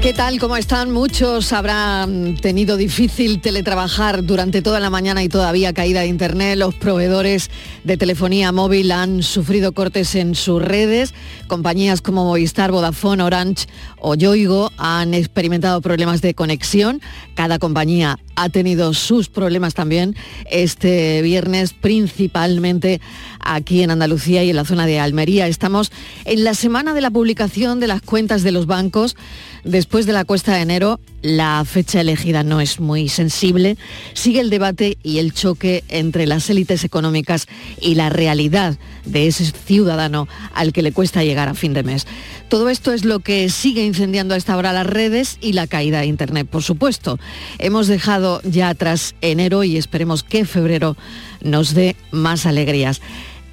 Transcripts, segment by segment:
¿Qué tal? ¿Cómo están? Muchos habrán tenido difícil teletrabajar durante toda la mañana y todavía caída de internet. Los proveedores de telefonía móvil han sufrido cortes en sus redes. Compañías como Movistar, Vodafone, Orange o Yoigo han experimentado problemas de conexión. Cada compañía ha tenido sus problemas también este viernes, principalmente aquí en Andalucía y en la zona de Almería. Estamos en la semana de la publicación de las cuentas de los bancos. Después de la cuesta de enero, la fecha elegida no es muy sensible. Sigue el debate y el choque entre las élites económicas y la realidad de ese ciudadano al que le cuesta llegar a fin de mes. Todo esto es lo que sigue incendiando a esta hora las redes y la caída de Internet, por supuesto. Hemos dejado ya atrás enero y esperemos que febrero nos dé más alegrías.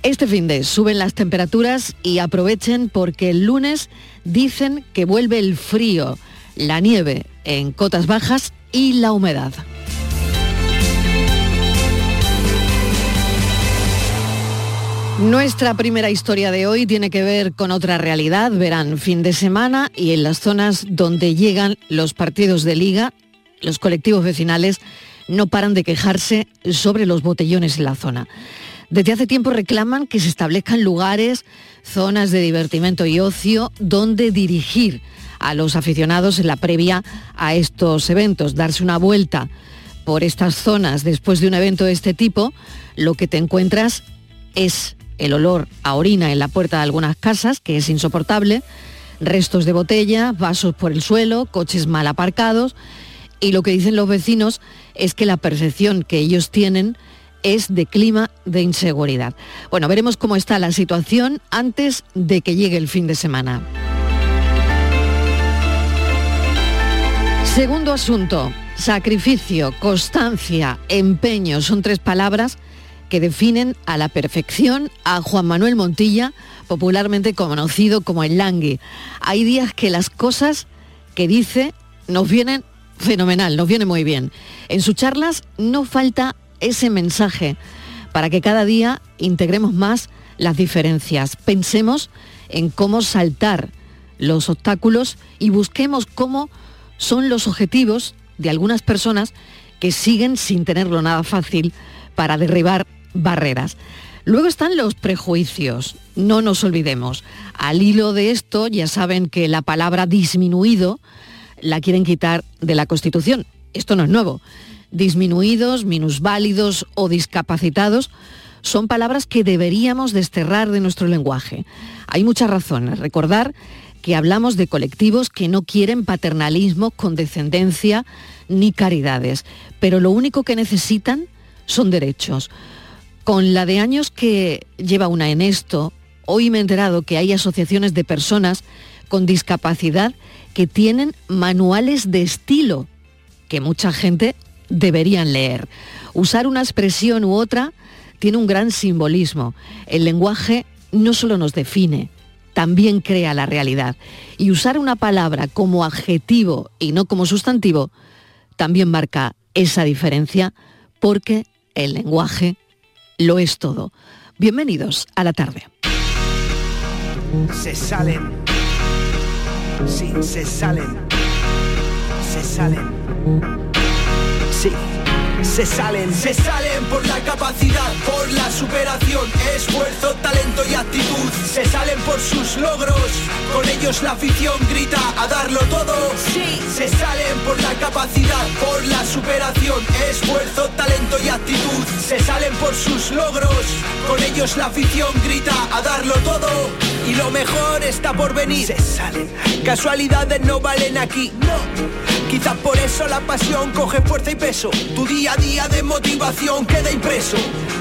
Este fin de suben las temperaturas y aprovechen porque el lunes dicen que vuelve el frío, la nieve en cotas bajas y la humedad. Nuestra primera historia de hoy tiene que ver con otra realidad. Verán, fin de semana y en las zonas donde llegan los partidos de liga, los colectivos vecinales no paran de quejarse sobre los botellones en la zona. Desde hace tiempo reclaman que se establezcan lugares, zonas de divertimento y ocio donde dirigir a los aficionados en la previa a estos eventos, darse una vuelta por estas zonas. Después de un evento de este tipo, lo que te encuentras es el olor a orina en la puerta de algunas casas, que es insoportable, restos de botella, vasos por el suelo, coches mal aparcados, y lo que dicen los vecinos es que la percepción que ellos tienen es de clima de inseguridad. Bueno, veremos cómo está la situación antes de que llegue el fin de semana. Segundo asunto, sacrificio, constancia, empeño, son tres palabras que definen a la perfección a Juan Manuel Montilla, popularmente conocido como el Langui. Hay días que las cosas que dice nos vienen fenomenal, nos viene muy bien. En sus charlas no falta ese mensaje para que cada día integremos más las diferencias. Pensemos en cómo saltar los obstáculos y busquemos cómo son los objetivos de algunas personas que siguen sin tenerlo nada fácil para derribar barreras. Luego están los prejuicios, no nos olvidemos. Al hilo de esto, ya saben que la palabra disminuido la quieren quitar de la Constitución. Esto no es nuevo. Disminuidos, minusválidos o discapacitados son palabras que deberíamos desterrar de nuestro lenguaje. Hay muchas razones. Recordar que hablamos de colectivos que no quieren paternalismo, condescendencia ni caridades, pero lo único que necesitan son derechos. Con la de años que lleva una en esto, hoy me he enterado que hay asociaciones de personas con discapacidad que tienen manuales de estilo que mucha gente deberían leer. Usar una expresión u otra tiene un gran simbolismo. El lenguaje no solo nos define, también crea la realidad. Y usar una palabra como adjetivo y no como sustantivo también marca esa diferencia porque el lenguaje lo es todo. Bienvenidos a la tarde. Se salen. Sí, se salen. Se salen. Sí se salen, se salen por la capacidad, por la superación, esfuerzo, talento y actitud. Se salen por sus logros, con ellos la afición grita a darlo todo. Sí, se salen por la capacidad, por la superación, esfuerzo, talento y actitud. Se salen por sus logros, con ellos la afición grita a darlo todo. Y lo mejor está por venir. Se salen. Casualidades no valen aquí. No. Quizás por eso la pasión coge fuerza y peso. Tu día día de motivación queda impreso.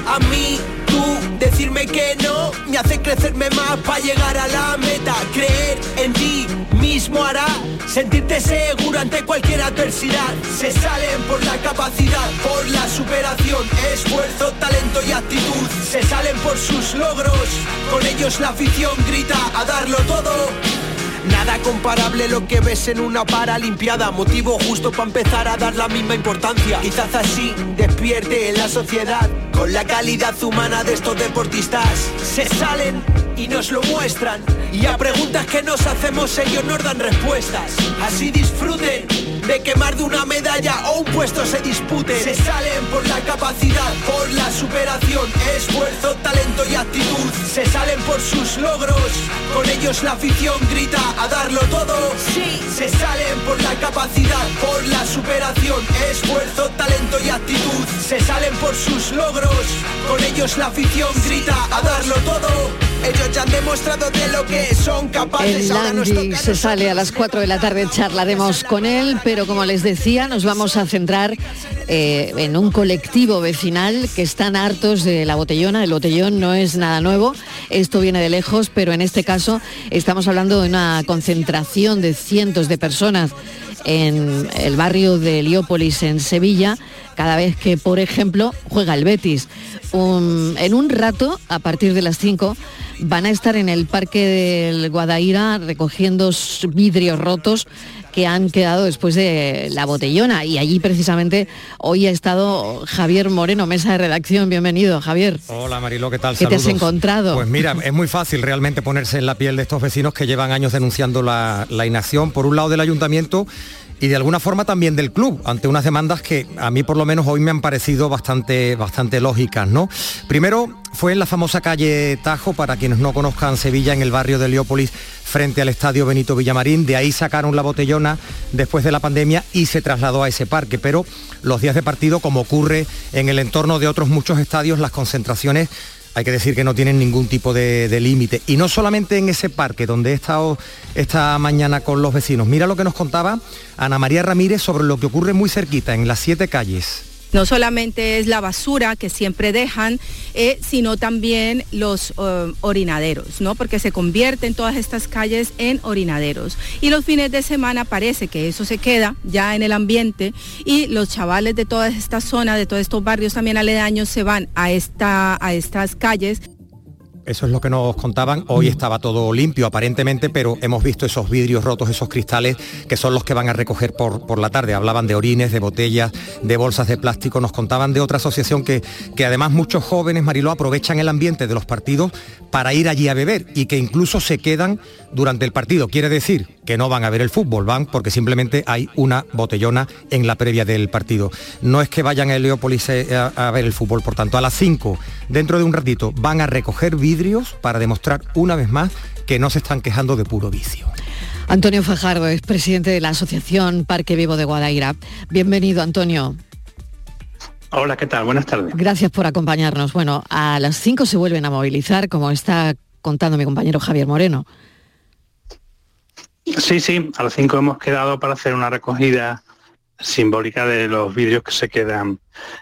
A mí, tú, decirme que no, me hace crecerme más para llegar a la meta. Creer en ti mismo hará sentirte seguro ante cualquier adversidad. Se salen por la capacidad, por la superación, esfuerzo, talento y actitud. Se salen por sus logros, con ellos la afición grita a darlo todo. Nada comparable lo que ves en una paralimpiada Motivo justo para empezar a dar la misma importancia Quizás así despierta vierte en la sociedad con la calidad humana de estos deportistas. Se salen y nos lo muestran. Y a preguntas que nos hacemos ellos nos dan respuestas. Así disfruten de que más de una medalla o un puesto se dispute. Se salen por la capacidad, por la superación, esfuerzo, talento y actitud. Se salen por sus logros, con ellos la afición grita a darlo todo. Sí, se salen por la capacidad, por la superación, esfuerzo, talento y actitud. Se salen por sus logros, con ellos la afición grita a darlo todo. Ellos ya han demostrado de lo que son capaces. El Landy se sale a las 4 de la tarde, charlaremos con él, pero como les decía, nos vamos a centrar eh, en un colectivo vecinal que están hartos de la botellona. El botellón no es nada nuevo, esto viene de lejos, pero en este caso estamos hablando de una concentración de cientos de personas en el barrio de Heliópolis, en Sevilla, cada vez que, por ejemplo, juega el Betis. en un rato, a partir de las 5, van a estar en el Parque del Guadaira recogiendo vidrios rotos que han quedado después de la botellona. Y allí precisamente hoy ha estado Javier Moreno, mesa de redacción. Bienvenido, Javier. Hola Marilo, ¿qué tal? ¿Qué te has encontrado? Pues mira, es muy fácil realmente ponerse en la piel de estos vecinos que llevan años denunciando la, la inacción, por un lado del ayuntamiento y de alguna forma también del club, ante unas demandas que a mí por lo menos hoy me han parecido bastante, bastante lógicas. ¿no? Primero fue en la famosa calle Tajo, para quienes no conozcan Sevilla, en el barrio de Leópolis, frente al estadio Benito Villamarín. De ahí sacaron la botellona después de la pandemia y se trasladó a ese parque. Pero los días de partido, como ocurre en el entorno de otros muchos estadios, las concentraciones hay que decir que no tienen ningún tipo de, límite. Y no solamente en ese parque donde he estado esta mañana con los vecinos. Mira lo que nos contaba Ana María Ramírez sobre lo que ocurre muy cerquita, en las siete calles. No solamente es la basura que siempre dejan, eh, sino también los eh, orinaderos, ¿no? Porque se convierten todas estas calles en orinaderos. Y los fines de semana parece que eso se queda ya en el ambiente y los chavales de toda esta zona, de todos estos barrios también aledaños, se van a, esta, a estas calles eso es lo que nos contaban. Hoy estaba todo limpio aparentemente, pero hemos visto esos vidrios rotos, esos cristales, que son los que van a recoger por, por la tarde. Hablaban de orines, de botellas, de bolsas de plástico. Nos contaban de otra asociación que, que además muchos jóvenes, Mariló, aprovechan el ambiente de los partidos para ir allí a beber y que incluso se quedan durante el partido. Quiere decir que no van a ver el fútbol, van porque simplemente hay una botellona en la previa del partido. No es que vayan a Heliópolis eh, a, a ver el fútbol, por tanto, a las 5, dentro de un ratito, van a recoger vidrios para demostrar una vez más que no se están quejando de puro vicio. Antonio Fajardo es presidente de la Asociación Parque Vivo de Guadaira. Bienvenido, Antonio. Hola, ¿qué tal? Buenas tardes. Gracias por acompañarnos. Bueno, a las 5 se vuelven a movilizar, como está contando mi compañero Javier Moreno. Sí, sí, a las 5 hemos quedado para hacer una recogida simbólica de los vidrios que se quedan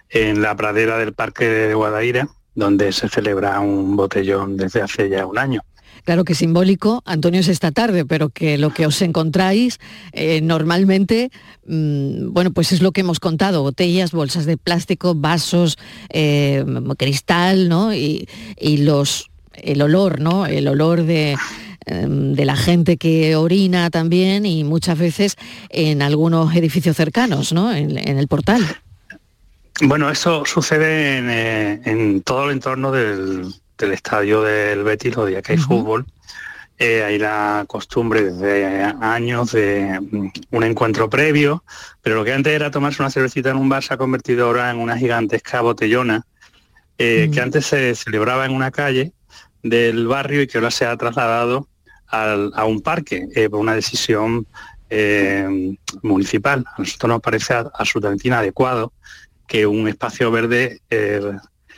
en la pradera del Parque de Guadaira donde se celebra un botellón desde hace ya un año. Claro que simbólico, Antonio, es esta tarde, pero que lo que os encontráis eh, normalmente, mm, bueno, pues es lo que hemos contado, botellas, bolsas de plástico, vasos, eh, cristal, ¿no? Y, los, el olor, ¿no? El olor de, de la gente que orina también y muchas veces en algunos edificios cercanos, ¿no? en el portal. Bueno, eso sucede eh, en, todo el entorno del, estadio del Betis los días que hay fútbol. Eh, hay la costumbre desde años de mm, un encuentro previo, pero lo que antes era tomarse una cervecita en un bar se ha convertido ahora en una gigantesca botellona eh, que antes se celebraba en una calle del barrio y que ahora se ha trasladado a un parque por una decisión municipal. A nosotros nos parece absolutamente inadecuado que un espacio verde eh,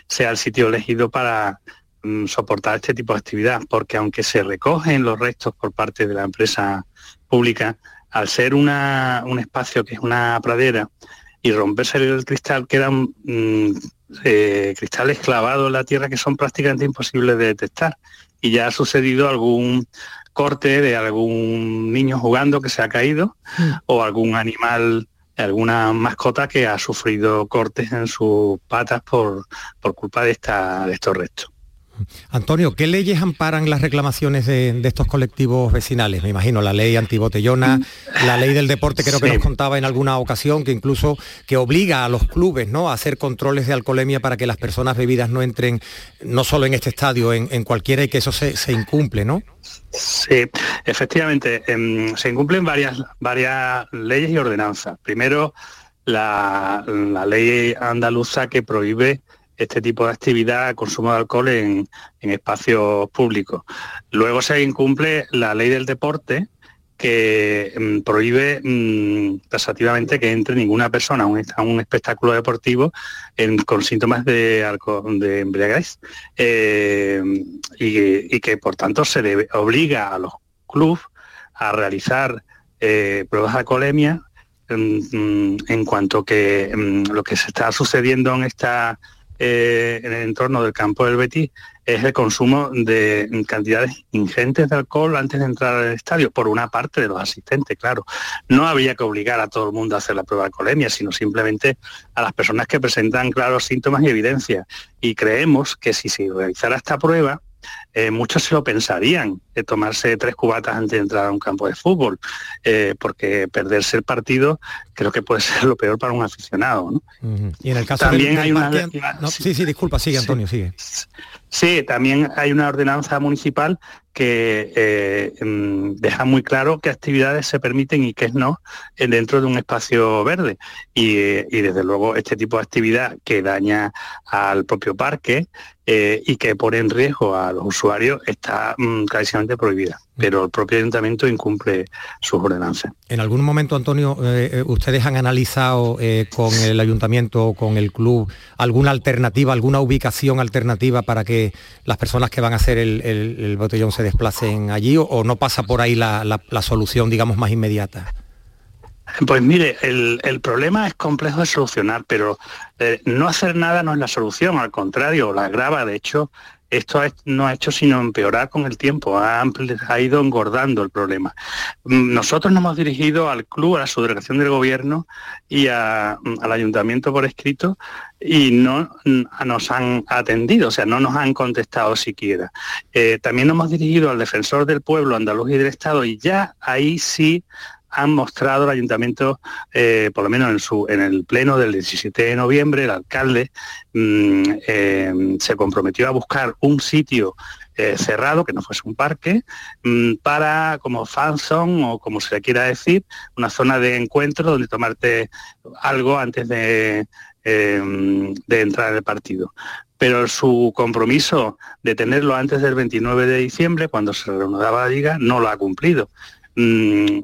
sea el sitio elegido para mm, soportar este tipo de actividad, porque aunque se recogen los restos por parte de la empresa pública, al ser una, un espacio que es una pradera y romperse el cristal, quedan mm, eh, cristales clavados en la tierra que son prácticamente imposibles de detectar. Y ya ha sucedido algún corte de algún niño jugando que se ha caído mm. o algún animal alguna mascota que ha sufrido cortes en sus patas por, por culpa de, esta, de estos restos. Antonio, ¿qué leyes amparan las reclamaciones de, estos colectivos vecinales? Me imagino la ley antibotellona, la ley del deporte, creo que nos contaba en alguna ocasión, que incluso que obliga a los clubes ¿no? a hacer controles de alcoholemia para que las personas bebidas no entren, no solo en este estadio, en, cualquiera y que eso se, incumple, ¿no? Sí, efectivamente, em, se incumplen varias, varias leyes y ordenanzas. Primero, la, la ley andaluza que prohíbe este tipo de actividad, consumo de alcohol en, espacios públicos. Luego se incumple la ley del deporte, que mm, prohíbe mm, tasativamente que entre ninguna persona a un, espectáculo deportivo con síntomas de, embriaguez eh, y, que por tanto se le obliga a los clubes a realizar eh, pruebas de alcoholemia mm, en cuanto que lo que se está sucediendo en esta eh, en el entorno del campo del Betis es el consumo de cantidades ingentes de alcohol antes de entrar al estadio, por una parte de los asistentes, claro. No había que obligar a todo el mundo a hacer la prueba de alcoholemia, sino simplemente a las personas que presentan claros síntomas y evidencias. Y creemos que si se realizara esta prueba, eh, muchos se lo pensarían de tomarse tres cubatas antes de entrar a un campo de fútbol, eh, porque perderse el partido creo que puede ser lo peor para un aficionado. Y en el caso también hay una... sí, sí, disculpa, sigue Antonio, sigue. Sí, también hay una ordenanza municipal que eh, mm, deja muy claro qué actividades se permiten y qué no dentro de un espacio verde. Y, desde luego este tipo de actividad que daña al propio parque eh, y que pone en riesgo a los usuarios está mm, clarísimamente prohibida pero el propio ayuntamiento incumple sus ordenanzas. En algún momento, Antonio, eh, eh, ustedes han analizado eh, con el ayuntamiento o con el club alguna alternativa, alguna ubicación alternativa para que las personas que van a hacer el, botellón se desplacen allí o, no pasa por ahí la, solución, digamos, más inmediata. Pues mire, el, problema es complejo de solucionar, pero no hacer nada no es la solución, al contrario, la agrava. De hecho, esto no ha hecho sino empeorar con el tiempo, ha, ido engordando el problema. Mm, nosotros nos hemos dirigido al club, a la subdelegación del gobierno y al ayuntamiento por escrito y no nos han atendido, o sea, no nos han contestado siquiera. Eh, también nos hemos dirigido al defensor del pueblo andaluz y del Estado y ya ahí sí han mostrado el ayuntamiento, eh, por lo menos en, su, en el pleno del 17 de noviembre, el alcalde mm, eh, se comprometió a buscar un sitio eh, cerrado, que no fuese un parque, mm, para como fanzone o como se le quiera decir, una zona de encuentro donde tomarte algo antes de, de entrar en el partido pero su compromiso de tenerlo antes del 29 de diciembre, cuando se reanudaba la liga, no lo ha cumplido. Mm,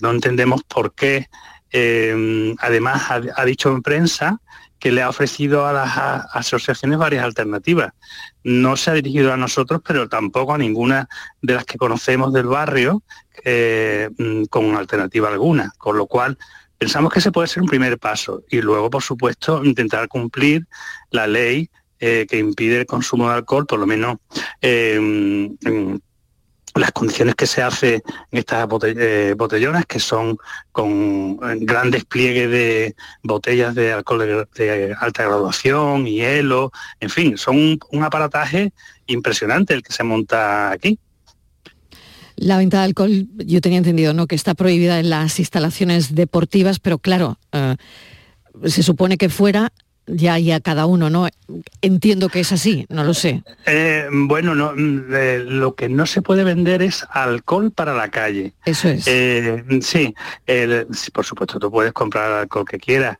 no entendemos por qué, eh, además ha, dicho en prensa que le ha ofrecido a las asociaciones varias alternativas. No se ha dirigido a nosotros, pero tampoco a ninguna de las que conocemos del barrio eh, mm, con alternativa alguna, con lo cual pensamos que ese puede ser un primer paso y luego, por supuesto, intentar cumplir la ley eh, que impide el consumo de alcohol, por lo menos las condiciones que se hace en estas eh, botellonas, que son con gran despliegue de botellas de alcohol de, alta graduación, hielo, en fin, son un, aparataje impresionante el que se monta aquí. La venta de alcohol, yo tenía entendido, ¿no? Que está prohibida en las instalaciones deportivas, pero claro, eh, se supone que fuera ya y a cada uno, ¿no? Entiendo que es así, no lo sé. Eh, bueno, no, mm, eh, lo que no se puede vender es alcohol para la calle. Eso es. Eh, sí, por supuesto, tú puedes comprar alcohol que quieras,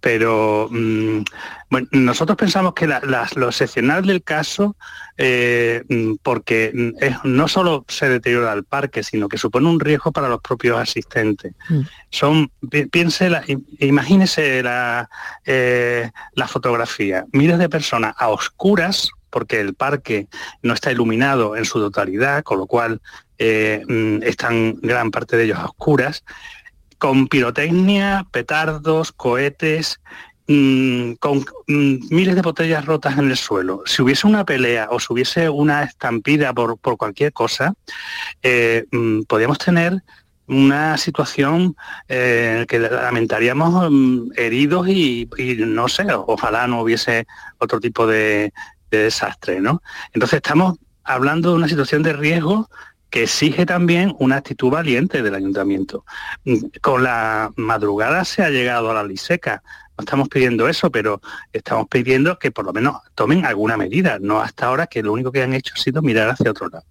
pero mm, bueno, nosotros pensamos que lo excepcional del caso, eh, mm, porque mm, no solo se deteriora el parque, sino que supone un riesgo para los propios asistentes. Son, piense, imagínese la, eh, la fotografía, miles de personas a oscuras, porque el parque no está iluminado en su totalidad, con lo cual eh, están gran parte de ellos a oscuras, con pirotecnia, petardos, cohetes, mm, con mm, miles de botellas rotas en el suelo. Si hubiese una pelea o si hubiese una estampida por, cualquier cosa, eh, mm, podríamos tener una situación eh, que lamentaríamos heridos y, no sé, ojalá no hubiese otro tipo de, desastre, ¿no? Entonces estamos hablando de una situación de riesgo que exige también una actitud valiente del ayuntamiento. Mm, con la madrugada se ha llegado a la liseca. No estamos pidiendo eso, pero estamos pidiendo que por lo menos tomen alguna medida, no hasta ahora que lo único que han hecho ha sido mirar hacia otro lado.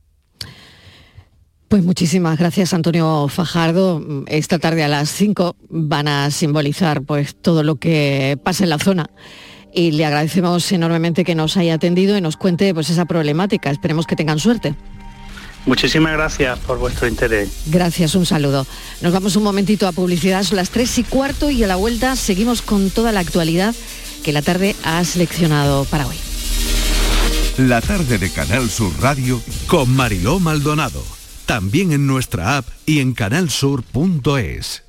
Pues muchísimas gracias Antonio Fajardo. Esta tarde a las 5 van a simbolizar pues todo lo que pasa en la zona y le agradecemos enormemente que nos haya atendido y nos cuente pues esa problemática. Esperemos que tengan suerte. Muchísimas gracias por vuestro interés. Gracias, un saludo. Nos vamos un momentito a publicidad, son las 3 y cuarto y a la vuelta seguimos con toda la actualidad que la tarde ha seleccionado para hoy. La tarde de Canal Sur Radio con Mariló Maldonado. También en nuestra app y en canalsur.es.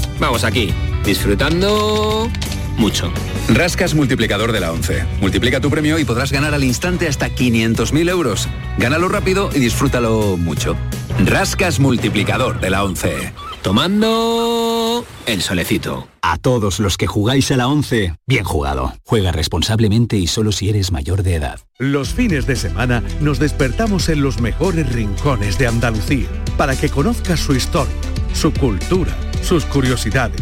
Vamos aquí disfrutando mucho. Rascas multiplicador de la 11. Multiplica tu premio y podrás ganar al instante hasta 500.000 euros. Gánalo rápido y disfrútalo mucho. Rascas multiplicador de la 11. Tomando el solecito. A todos los que jugáis a la 11, bien jugado. Juega responsablemente y solo si eres mayor de edad. Los fines de semana nos despertamos en los mejores rincones de Andalucía para que conozcas su historia, su cultura, sus curiosidades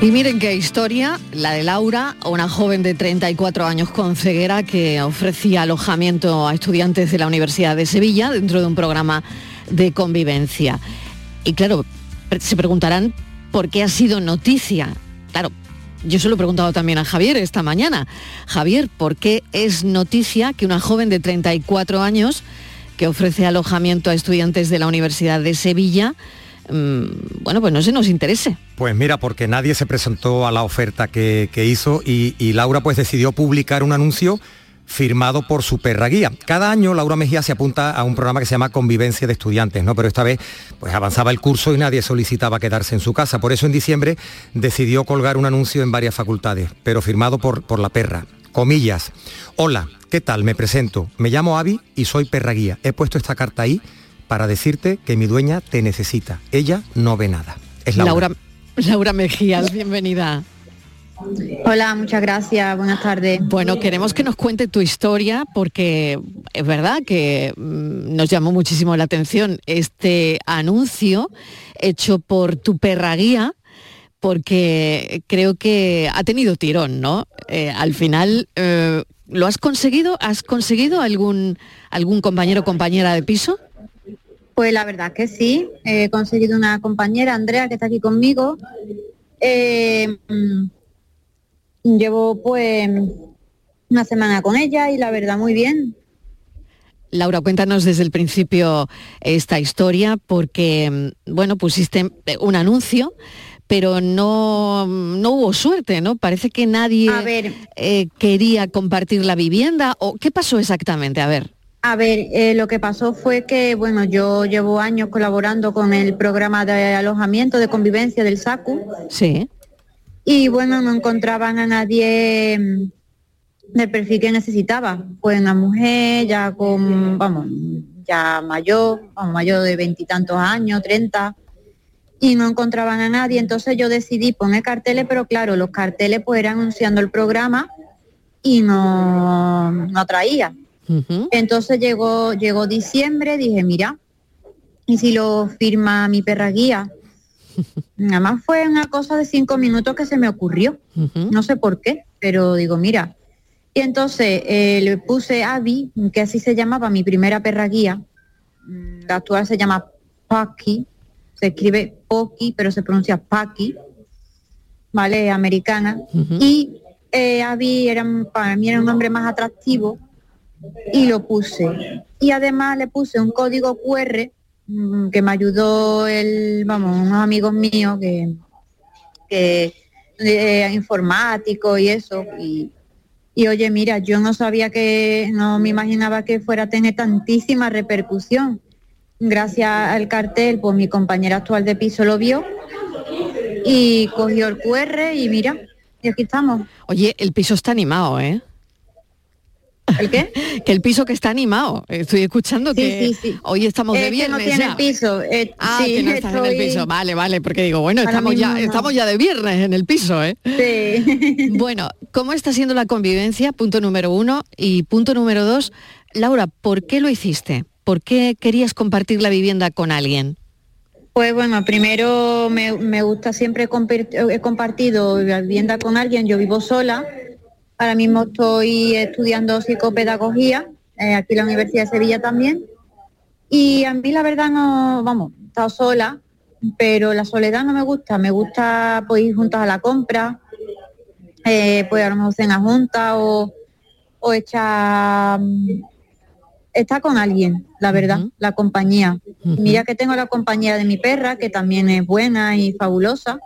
Y miren qué historia, la de Laura, una joven de 34 años con ceguera que ofrecía alojamiento a estudiantes de la Universidad de Sevilla dentro de un programa de convivencia. Y claro, se preguntarán por qué ha sido noticia. Claro, yo se lo he preguntado también a Javier esta mañana. Javier, ¿por qué es noticia que una joven de 34 años que ofrece alojamiento a estudiantes de la Universidad de Sevilla bueno, pues no se nos interese. Pues mira, porque nadie se presentó a la oferta que, hizo y, Laura pues decidió publicar un anuncio firmado por su perra guía. Cada año Laura Mejía se apunta a un programa que se llama Convivencia de Estudiantes, ¿no? Pero esta vez pues avanzaba el curso y nadie solicitaba quedarse en su casa. Por eso en diciembre decidió colgar un anuncio en varias facultades, pero firmado por, por la perra. Comillas. Hola, ¿qué tal? Me presento. Me llamo Avi y soy perra guía. He puesto esta carta ahí para decirte que mi dueña te necesita. Ella no ve nada. Es Laura. Laura, Mejías, bienvenida. Hola, muchas gracias, buenas tardes. Bueno, queremos que nos cuente tu historia porque es verdad que mm, nos llamó muchísimo la atención este anuncio hecho por tu perra guía porque creo que ha tenido tirón, ¿no? Eh, al final, eh, ¿lo has conseguido? ¿Has conseguido algún, algún compañero o compañera de piso? Pues la verdad que sí, he conseguido una compañera, Andrea, que está aquí conmigo. Eh, llevo pues una semana con ella y la verdad muy bien. Laura, cuéntanos desde el principio esta historia porque, bueno, pusiste un anuncio, pero no, no hubo suerte, ¿no? Parece que nadie eh, quería compartir la vivienda. ¿O qué pasó exactamente? A ver. A ver, eh, lo que pasó fue que, bueno, yo llevo años colaborando con el programa de alojamiento de convivencia del SACU. Sí. Y bueno, no encontraban a nadie mm, del perfil que necesitaba. Fue una mujer ya con, vamos, ya mayor, vamos, mayor de veintitantos años, treinta, y no encontraban a nadie. Entonces yo decidí poner carteles, pero claro, los carteles pues eran anunciando el programa y no, no Entonces llegó, llegó diciembre, dije, mira, ¿y si lo firma mi perra guía? Nada más fue una cosa de cinco minutos que se me ocurrió. No sé por qué, pero digo, mira, Y entonces eh, le puse Abby, que así se llamaba mi primera perra guía. La actual se llama Paki, se escribe Poki, pero se pronuncia Paki, ¿vale? Americana. Y eh, Abby era, para mí era un nombre más atractivo y lo puse. Y además le puse un código QR mm, que me ayudó el, vamos, unos amigos míos que, que eh, informático y eso. Y, y oye, mira, yo no sabía que, no me imaginaba que fuera a tener tantísima repercusión. Gracias al cartel, pues mi compañera actual de piso lo vio y cogió el QR y mira, y aquí estamos. Oye, el piso está animado, ¿eh? ¿El qué? que el piso que está animado. Estoy escuchando Sí, que sí, sí. hoy estamos de Es que viernes no tiene ya. el piso. eh, Ah, sí, que no estás en el piso. Vale, vale, porque digo, bueno, estamos ya, no. estamos ya de viernes en el piso, ¿eh? Sí. Bueno, ¿cómo está siendo la convivencia? Punto número uno. Y punto número dos, Laura, ¿por qué lo hiciste? ¿Por qué querías compartir la vivienda con alguien? Pues bueno, primero me, me gusta siempre compar- he compartido la vivienda con alguien, yo vivo sola, ahora mismo estoy estudiando psicopedagogía, eh, aquí en la Universidad de Sevilla también, y a mí la verdad no, vamos, he estado sola, pero la soledad no me gusta, me gusta pues ir juntas a la compra, eh, pues a lo mejor cena juntas o, o echar está con alguien, la verdad, la compañía. Mira que tengo la compañía de mi perra, que también es buena y fabulosa,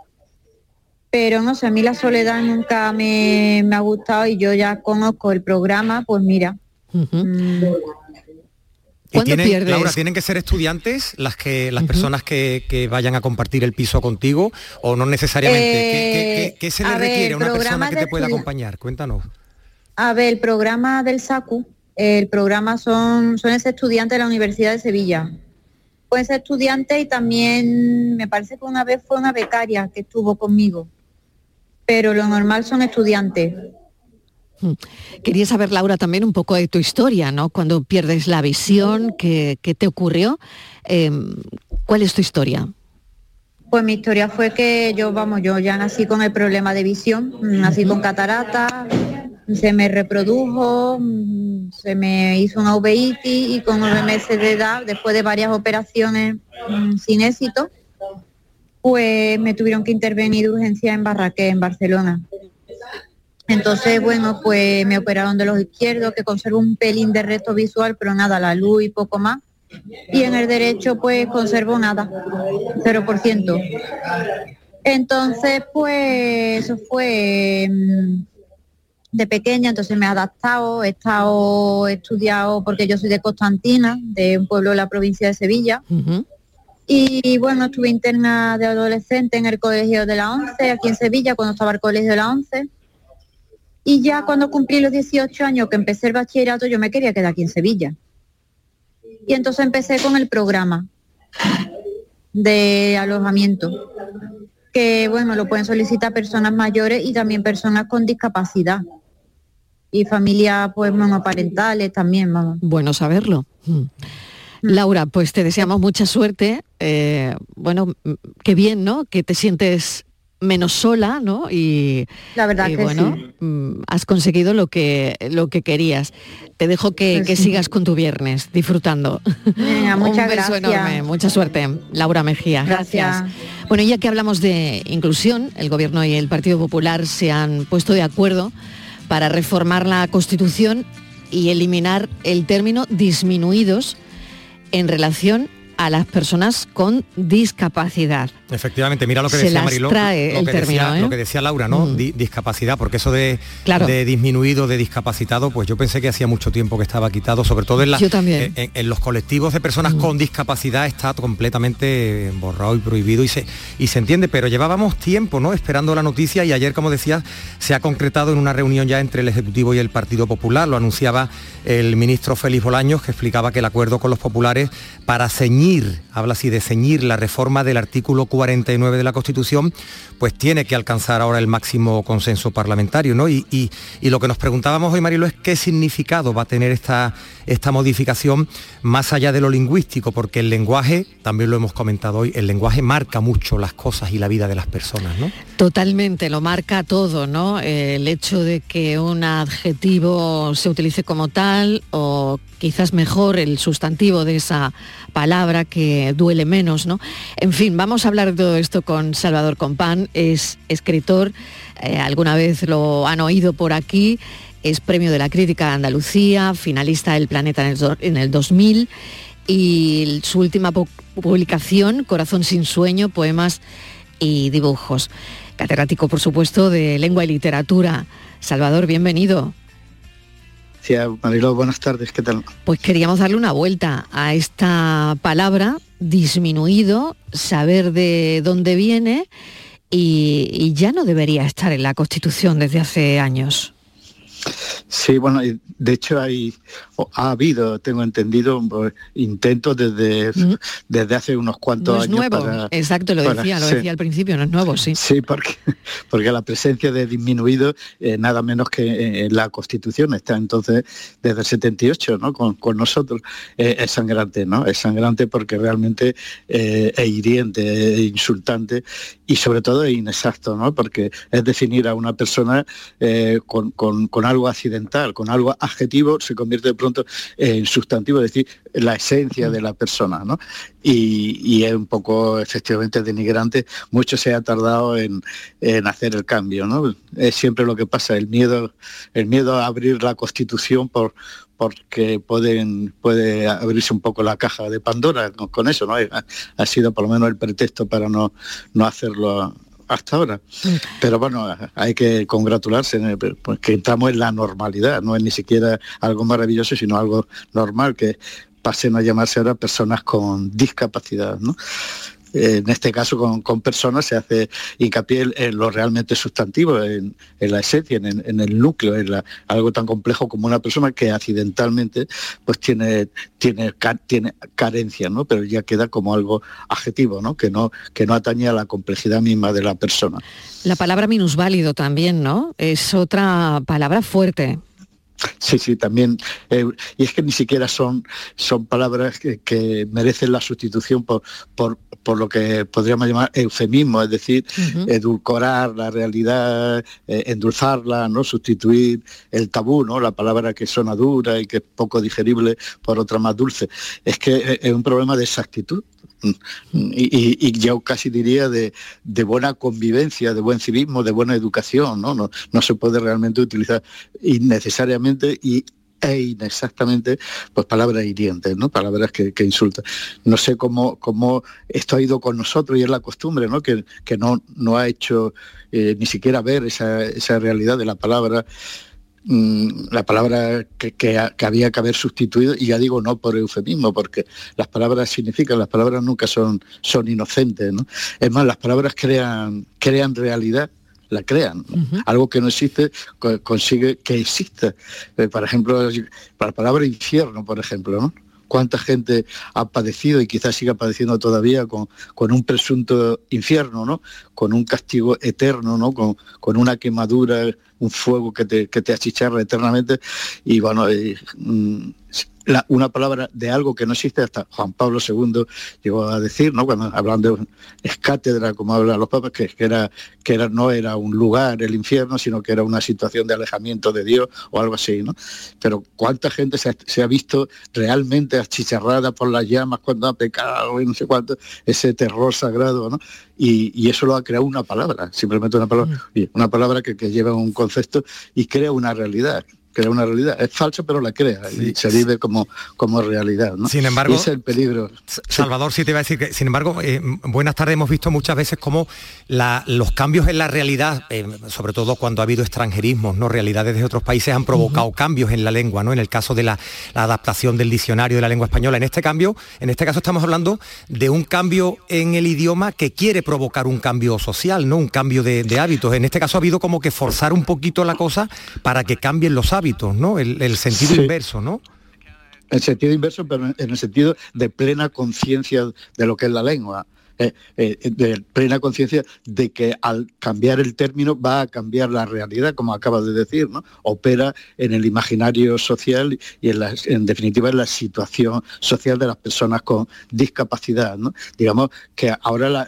pero no sé, a mí la soledad nunca me, me ha gustado y yo ya conozco el programa, pues mira. mm, Y tienen, Laura, ¿tienen que ser estudiantes las que las personas que, que vayan a compartir el piso contigo o no necesariamente? ¿Qué, qué- qué- qué se le Eh, ver, requiere a una persona que te pueda acompañar? Cuéntanos. A ver, el programa del SACU, el programa son, son ese estudiantes de la Universidad de Sevilla. Pueden ser estudiantes y también me parece que una vez fue una becaria que estuvo conmigo. Pero lo normal son estudiantes. Mm. Quería saber, Laura, también un poco de tu historia, ¿no? Cuando pierdes la visión, ¿qué, qué te ocurrió? Eh, ¿Cuál es tu historia? Pues mi historia fue que yo, vamos, yo ya nací con el problema de visión, nací con catarata, se me reprodujo, mm, se me hizo una uveitis y con nueve meses de edad, después de varias operaciones mm, sin éxito, pues me tuvieron que intervenir de urgencia en Barraqué, en Barcelona. Entonces, bueno, pues me operaron de los izquierdos, que conservo un pelín de resto visual, pero nada, la luz y poco más. Y en el derecho, pues conservo nada, 0%. Entonces, pues eso fue mm, de pequeña, entonces me he adaptado, he estado, estudiado, porque yo soy de Constantina, de un pueblo de la provincia de Sevilla. Y bueno, estuve interna de adolescente en el colegio de la 11, aquí en Sevilla, cuando estaba el colegio de la 11. Y ya cuando cumplí los 18 años que empecé el bachillerato, yo me quería quedar aquí en Sevilla. Y entonces empecé con el programa de alojamiento, que bueno, lo pueden solicitar personas mayores y también personas con discapacidad. Y familias pues monoparentales también, vamos. Bueno saberlo. Mm. Laura, pues te deseamos mucha suerte. eh, bueno, mm, qué bien, ¿no? Que te sientes menos sola, ¿no? Y, La verdad y que bueno, sí. mm, has conseguido lo que lo que querías. Te dejo que, Pues que sí. sigas con tu viernes, disfrutando. Venga, Un beso gracias. enorme, mucha suerte, Laura Mejía. Gracias. Bueno, ya que hablamos de inclusión, el Gobierno y el Partido Popular se han puesto de acuerdo para reformar la Constitución y eliminar el término disminuidos en relación a las personas con discapacidad. Efectivamente, mira lo que Se decía Mariló, lo, que término, decía, ¿eh? lo que decía Laura, ¿no? Mm. Di- discapacidad, porque eso de, Claro. de disminuido, de discapacitado, pues yo pensé que hacía mucho tiempo que estaba quitado, sobre todo en, la- Yo también. Mm. en, en los colectivos de personas con discapacidad está completamente borrado y prohibido y se, y se entiende, pero llevábamos tiempo, ¿no? Esperando la noticia y ayer, como decías, se ha concretado en una reunión ya entre el Ejecutivo y el Partido Popular, lo anunciaba el ministro Félix Bolaños, que explicaba que el acuerdo con los populares para ceñir habla así de ceñir la reforma del artículo 49 de la Constitución, pues tiene que alcanzar ahora el máximo consenso parlamentario, ¿no? Y, y- lo que nos preguntábamos hoy, Marilo, es qué significado va a tener esta, esta modificación más allá de lo lingüístico, porque el lenguaje, también lo hemos comentado hoy, el lenguaje marca mucho las cosas y la vida de las personas, ¿no? Totalmente, lo marca todo, ¿no? El hecho de que un adjetivo se utilice como tal o quizás mejor el sustantivo de esa palabra que duele menos, ¿no? En fin, vamos a hablar de todo esto con Salvador Compán, es escritor, eh, alguna vez lo han oído por aquí, es premio de la crítica de Andalucía, finalista del Planeta en el, en el 2000 y su última pu- publicación, Corazón sin sueño, poemas y dibujos. Catedrático, por supuesto, de lengua y literatura. Salvador, bienvenido. Mariló, buenas tardes, ¿qué tal? Pues queríamos darle una vuelta a esta palabra, disminuido, saber de dónde viene y ya no debería estar en la Constitución desde hace años. Sí, bueno, de hecho hay, ha habido, tengo entendido, pues, intentos desde, desde hace unos cuantos Mm. No es años nuevo, para- exacto, lo para- decía, lo sí. decía al principio, no es nuevo, sí. Sí, porque, porque la presencia de disminuido, eh, nada menos que en la Constitución, está entonces desde el 78, ¿no? Con, con nosotros. Eh, es sangrante, ¿no? Es sangrante porque realmente eh, es hiriente, es insultante y sobre todo es inexacto, ¿no? Porque es definir a una persona eh, con, con- con algo accidental, con algo adjetivo, se convierte de pronto en sustantivo, es decir, la esencia de la persona, ¿no? Y, y es un poco efectivamente denigrante. Mucho se ha tardado en, en hacer el cambio, ¿no? Es siempre lo que pasa, el miedo, el miedo a abrir la constitución por porque pueden, puede abrirse un poco la caja de Pandora con, eso, ¿no? Ha, ha sido por lo menos el pretexto para no, no hacerlo hasta ahora. Pero bueno, hay que congratularse en el- porque entramos en la normalidad, no es ni siquiera algo maravilloso, sino algo normal, que pasen a llamarse ahora personas con discapacidad, ¿no? En este caso, con, personas se hace hincapié en, lo realmente sustantivo, en, la esencia, en, el núcleo, en algo tan complejo como una persona que accidentalmente pues tiene, tiene, tiene carencia, ¿no? Pero ya queda como algo adjetivo, ¿no? Que no, que no atañe a la complejidad misma de la persona. La palabra minusválido también, ¿no? Es otra palabra fuerte. Sí, sí, también. eh, y es que ni siquiera son, son palabras que, que merecen la sustitución por, por, por lo que podríamos llamar eufemismo, es decir, edulcorar la realidad, eh, endulzarla, ¿no? Sustituir el tabú, ¿no? La palabra que suena dura y que es poco digerible por otra más dulce. Es que eh, es un problema de exactitud. Y, y- yo casi diría de, buena convivencia, de buen civismo, de buena educación, ¿no? No, no se puede realmente utilizar innecesariamente y e inexactamente pues palabras hirientes, ¿no? Palabras que, insultan. No sé cómo, cómo esto ha ido con nosotros y es la costumbre, ¿no? Que, que no, no ha hecho eh, ni siquiera ver esa, esa realidad de la palabra la palabra que, que ha- que había que haber sustituido, y ya digo no por eufemismo, porque las palabras significan, las palabras nunca son, son inocentes, ¿no? Es más, las palabras crean, crean realidad, la crean. Algo que no existe co- consigue que exista. Eh, por ejemplo, para la palabra infierno, por ejemplo, ¿no? cuánta gente ha padecido y quizás siga padeciendo todavía con, con un presunto infierno, ¿no? Con un castigo eterno, ¿no? Con, con una quemadura, un fuego que te, que te achicharra eternamente. Y bueno, eh, mm, la- una palabra de algo que no existe, hasta Juan Pablo II llegó a decir, ¿no? Cuando hablando de es cátedra, como hablan los papas, que, que era, que era, no era un lugar, el infierno, sino que era una situación de alejamiento de Dios o algo así, ¿no? Pero cuánta gente se ha, se ha visto realmente achicharrada por las llamas cuando ha pecado y no sé cuánto, ese terror sagrado, ¿no? Y, y eso lo ha creado una palabra, simplemente una palabra, y una palabra que, que lleva un concepto y crea una realidad crea una realidad. Es falso, pero la crea y se vive como, como realidad. ¿no? Sin embargo, es el peligro. Salvador, sí te iba a decir que, sin embargo, eh, buenas tardes, hemos visto muchas veces cómo la- los cambios en la realidad, eh, sobre todo cuando ha habido extranjerismos, ¿no? realidades de otros países han provocado cambios en la lengua, ¿no? En el caso de la, la adaptación del diccionario de la lengua española. En este cambio, en este caso estamos hablando de un cambio en el idioma que quiere provocar un cambio social, ¿no? Un cambio de, de hábitos. En este caso ha habido como que forzar un poquito la cosa para que cambien los hábitos, ¿no? El, el sentido Sí. inverso, ¿no? En sentido inverso, pero en el sentido de plena conciencia de lo que es la lengua. Eh, eh, de plena conciencia de que al cambiar el término va a cambiar la realidad, como acabas de decir, ¿no? Opera en el imaginario social y en, definitiva en la situación social de las personas con discapacidad, ¿no? Digamos que ahora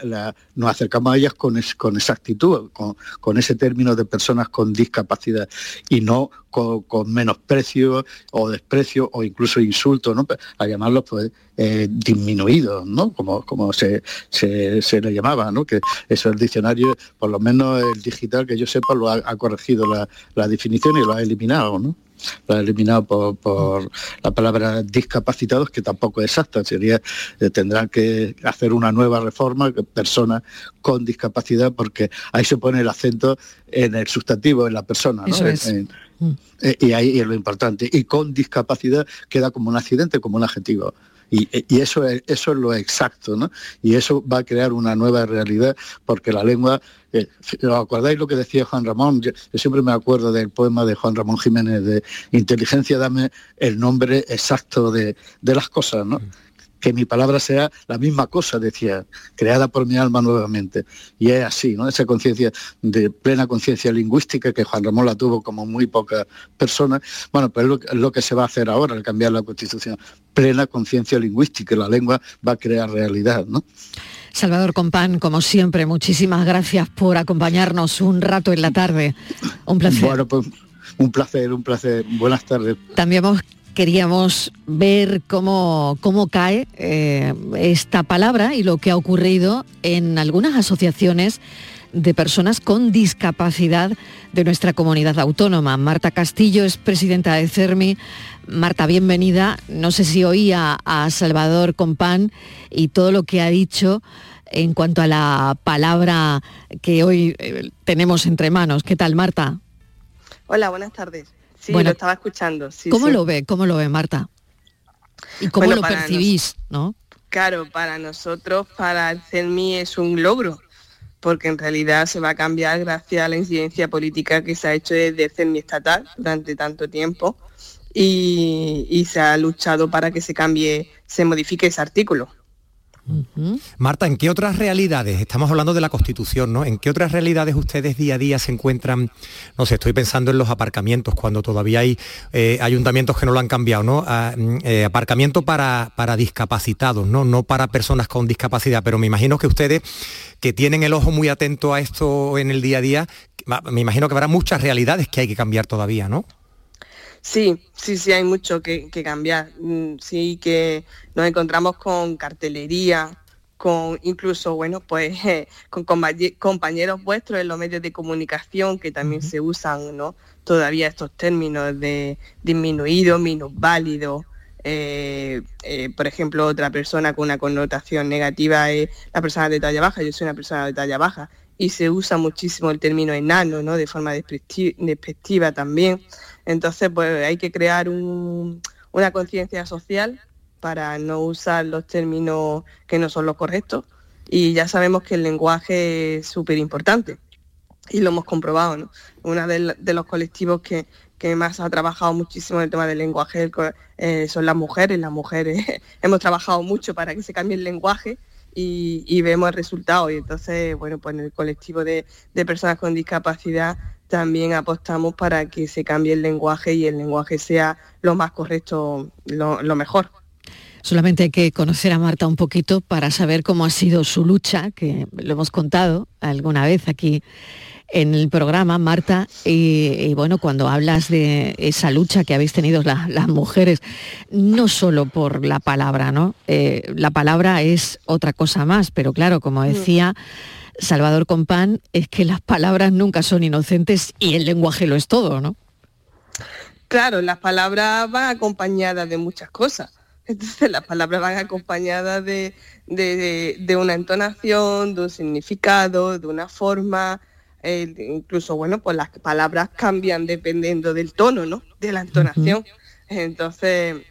nos acercamos a ellas con, con exactitud, con, con ese término de personas con discapacidad y no con, menosprecio o desprecio o incluso insulto, ¿no? A llamarlos pues eh, disminuidos, ¿no? Como, como se, le llamaba, ¿no? Que eso el diccionario, por lo menos el digital que yo sepa, lo ha, corregido la, definición y lo ha eliminado, ¿no? Lo ha eliminado por, la palabra discapacitados, que tampoco es exacta, sería, eh, tendrán que hacer una nueva reforma, personas con discapacidad, porque ahí se pone el acento en el sustantivo, en la persona, ¿no? Mm. Eh, y ahí es lo importante. Y con discapacidad queda como un accidente, como un adjetivo. Y, eso, es, eso es lo exacto, ¿no? Y eso va a crear una nueva realidad porque la lengua, eh, ¿os acordáis lo que decía Juan Ramón? Yo, siempre me acuerdo del poema de Juan Ramón Jiménez de Inteligencia, dame el nombre exacto de, de las cosas, ¿no? Mm que mi palabra sea la misma cosa, decía, creada por mi alma nuevamente. Y es así, ¿no? Esa conciencia de plena conciencia lingüística que Juan Ramón la tuvo como muy pocas personas. Bueno, pues es lo, que se va a hacer ahora al cambiar la Constitución. Plena conciencia lingüística, la lengua va a crear realidad, ¿no? Salvador Compán, como siempre, muchísimas gracias por acompañarnos un rato en la tarde. Un placer. Bueno, pues un placer, un placer. Buenas tardes. También hemos queríamos ver cómo, cómo cae eh, esta palabra y lo que ha ocurrido en algunas asociaciones de personas con discapacidad de nuestra comunidad autónoma. Marta Castillo es presidenta de CERMI. Marta, bienvenida. No sé si oía a Salvador Compán y todo lo que ha dicho en cuanto a la palabra que hoy eh, tenemos entre manos. ¿Qué tal, Marta? Hola, buenas tardes. Sí, bueno, lo estaba escuchando. ¿Cómo lo ve? ¿Cómo lo ve, Marta? ¿Y cómo lo percibís? ¿no? Claro, para nosotros, para el CELMI es un logro, porque en realidad se va a cambiar gracias a la incidencia política que se ha hecho desde el CELMI estatal durante tanto tiempo y, y se ha luchado para que se cambie, se modifique ese artículo. Marta, ¿en qué otras realidades, estamos hablando de la Constitución, ¿no? ¿En qué otras realidades ustedes día a día se encuentran? No sé, estoy pensando en los aparcamientos, cuando todavía hay eh, ayuntamientos que no lo han cambiado, ¿no? Ah, mm, eh, aparcamiento para, para discapacitados, ¿no? No para personas con discapacidad, pero me imagino que ustedes que tienen el ojo muy atento a esto en el día a día, me imagino que habrá muchas realidades que hay que cambiar todavía, ¿no? Sí, sí, sí, hay mucho que, cambiar. Mm, sí, que nos encontramos con cartelería, con incluso, bueno, pues con compañeros vuestros en los medios de comunicación que también se usan, ¿no? Todavía estos términos de disminuido, minusválido. Eh, eh, por ejemplo, otra persona con una connotación negativa es la persona de talla baja, yo soy una persona de talla baja, y se usa muchísimo el término enano, ¿no? De forma despectiva también. Entonces, pues hay que crear una conciencia social para no usar los términos que no son los correctos. Y ya sabemos que el lenguaje es súper importante y lo hemos comprobado. ¿no? Uno de, los colectivos que, más ha trabajado muchísimo en el tema del lenguaje eh, son las mujeres. Las mujeres hemos trabajado mucho para que se cambie el lenguaje y, vemos el resultado. Y entonces, bueno, pues en el colectivo de personas con discapacidad también apostamos para que se cambie el lenguaje y el lenguaje sea lo más correcto, lo, mejor. Solamente hay que conocer a Marta un poquito para saber cómo ha sido su lucha, que lo hemos contado alguna vez aquí en el programa, Marta, y, bueno, cuando hablas de esa lucha que habéis tenido las mujeres, no solo por la palabra, ¿no? Eh, la palabra es otra cosa más, pero claro, como mm. decía... Salvador Compán, es que las palabras nunca son inocentes y el lenguaje lo es todo, ¿no? Claro, las palabras van acompañadas de muchas cosas. Entonces las palabras van acompañadas de, una entonación, de un significado, de una forma. incluso, bueno, pues las palabras cambian dependiendo del tono, ¿no? De la entonación. Entonces,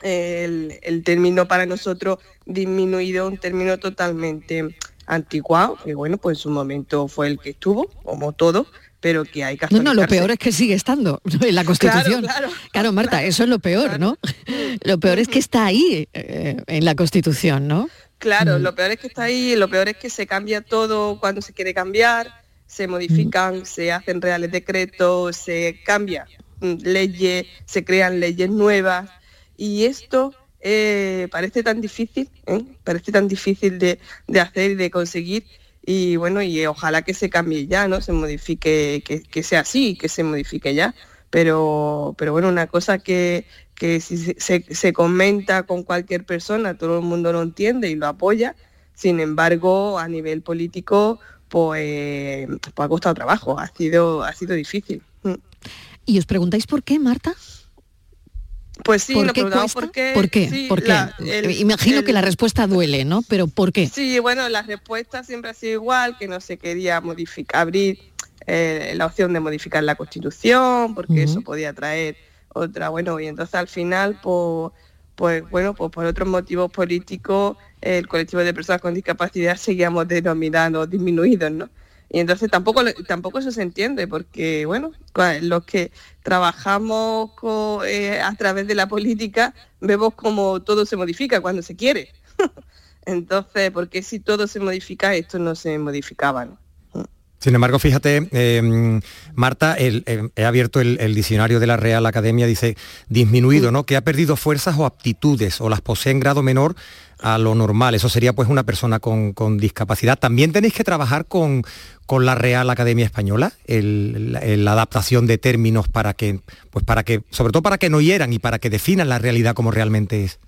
el, el, término para nosotros disminuido, un término totalmente anticuado, que bueno, pues en su momento fue el que estuvo, como todo, pero que hay que No, no, lo peor es que sigue estando en la Constitución. Claro, Marta, eso es lo peor, ¿no? Lo peor es que está ahí eh, en la Constitución, ¿no? Claro, lo peor es que está ahí, lo peor es que se cambia todo cuando se quiere cambiar, se modifican, se hacen reales decretos, se cambia mm, leyes, se crean leyes nuevas y esto eh, parece tan difícil, ¿eh? parece tan difícil de, hacer y de conseguir y bueno, y ojalá que se cambie ya, ¿no? Se modifique, que, sea así, que se modifique ya. Pero, pero bueno, una cosa que, que si se, comenta con cualquier persona, todo el mundo lo entiende y lo apoya. Sin embargo, a nivel político, pues, pues ha costado trabajo, ha sido, ha sido difícil. Mm. ¿Y os preguntáis por qué, Marta? Pues sí, ¿Por qué ¿Por qué? ¿Por qué? Imagino que la respuesta duele, ¿no? Pero ¿por qué? Sí, bueno, la respuesta siempre ha sido igual, que no se quería modificar, abrir eh, la opción de modificar la Constitución, porque eso podía traer otra, bueno, y entonces al final, pues, pues bueno, pues por otros motivos políticos, el colectivo de personas con discapacidad seguíamos denominando disminuidos, ¿no? Y entonces tampoco, tampoco eso se entiende, porque bueno, los que trabajamos eh, a través de la política vemos como todo se modifica cuando se quiere. entonces, porque si todo se modifica, esto no se modificaba. Sin embargo, fíjate, em, Marta, em, he abierto el, diccionario de la Real Academia, dice disminuido, ¿no? Que ha perdido fuerzas o aptitudes o las posee en grado menor a lo normal. Eso sería pues una persona con, discapacidad. También tenéis que trabajar con, con la Real Academia Española, la adaptación de términos para que, pues para que, sobre todo para que no hieran y para que definan la realidad como realmente es.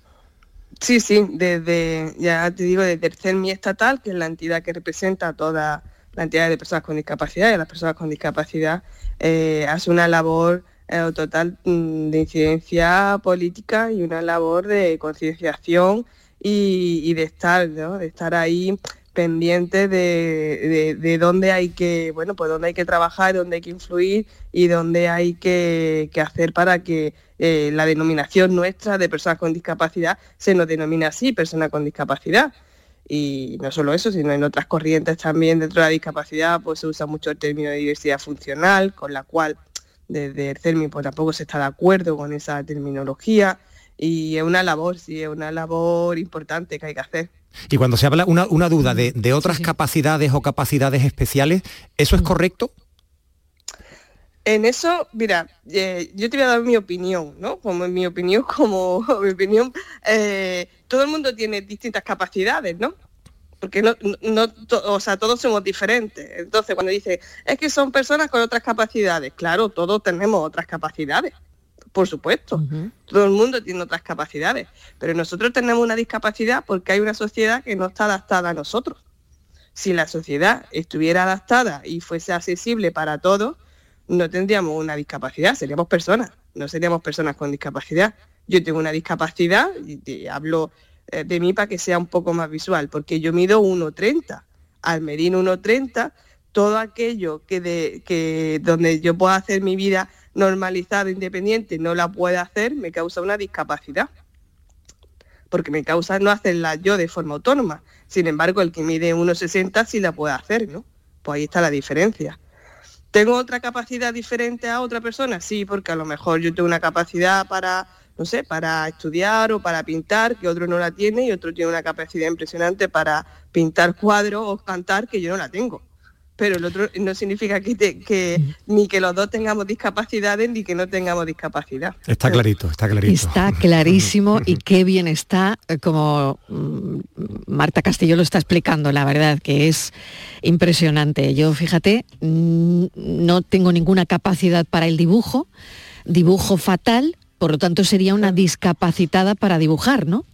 Sí, sí, desde, ya te digo, desde el CERMI estatal, que es la entidad que representa toda la entidad de personas con discapacidad y las personas con discapacidad, eh, hace una labor eh, total mm, de incidencia política y una labor de concienciación y, de estar, de estar ahí pendiente de, dónde hay que, bueno, pues dónde hay que trabajar, dónde hay que influir y dónde hay que, hacer para que eh, la denominación nuestra de personas con discapacidad se nos denomine así, persona con discapacidad. Y no solo eso, sino en otras corrientes también dentro de la discapacidad, pues se usa mucho el término de diversidad funcional, con la cual desde el CERMI pues tampoco se está de acuerdo con esa terminología y es una labor, sí, es una labor importante que hay que hacer. Y cuando se habla una, una duda de, otras capacidades o capacidades especiales, ¿eso es mm. correcto? En eso, mira, eh, yo te voy a dar mi opinión, ¿no? Como mi opinión, como mi opinión, eh, todo el mundo tiene distintas capacidades, ¿no? Porque no, no o sea, todos somos diferentes. Entonces, cuando dice, es que son personas con otras capacidades, claro, todos tenemos otras capacidades por supuesto. Todo el mundo tiene otras capacidades, pero nosotros tenemos una discapacidad porque hay una sociedad que no está adaptada a nosotros. Si la sociedad estuviera adaptada y fuese accesible para todos, no tendríamos una discapacidad, seríamos personas, no seríamos personas con discapacidad. Yo tengo una discapacidad, y hablo eh, de mí para que sea un poco más visual, porque yo mido 1,30. Al medir 1,30, todo aquello que, de, que donde yo pueda hacer mi vida normalizada, independiente, no la puede hacer, me causa una discapacidad. Porque me causa no hacerla yo de forma autónoma. Sin embargo, el que mide 1,60 sí la puede hacer, ¿no? Pues ahí está la diferencia. ¿Tengo otra capacidad diferente a otra persona? Sí, porque a lo mejor yo tengo una capacidad para, no sé, para estudiar o para pintar, que otro no la tiene, y otro tiene una capacidad impresionante para pintar cuadros o cantar, que yo no la tengo pero el otro no significa que, que ni que los dos tengamos discapacidades ni que no tengamos discapacidad. Está clarito, está clarito. Está clarísimo y qué bien está, eh, como mm, Marta Castillo lo está explicando, la verdad, que es impresionante. Yo, fíjate, no tengo ninguna capacidad para el dibujo, dibujo fatal, por lo tanto sería una discapacitada para dibujar, ¿no?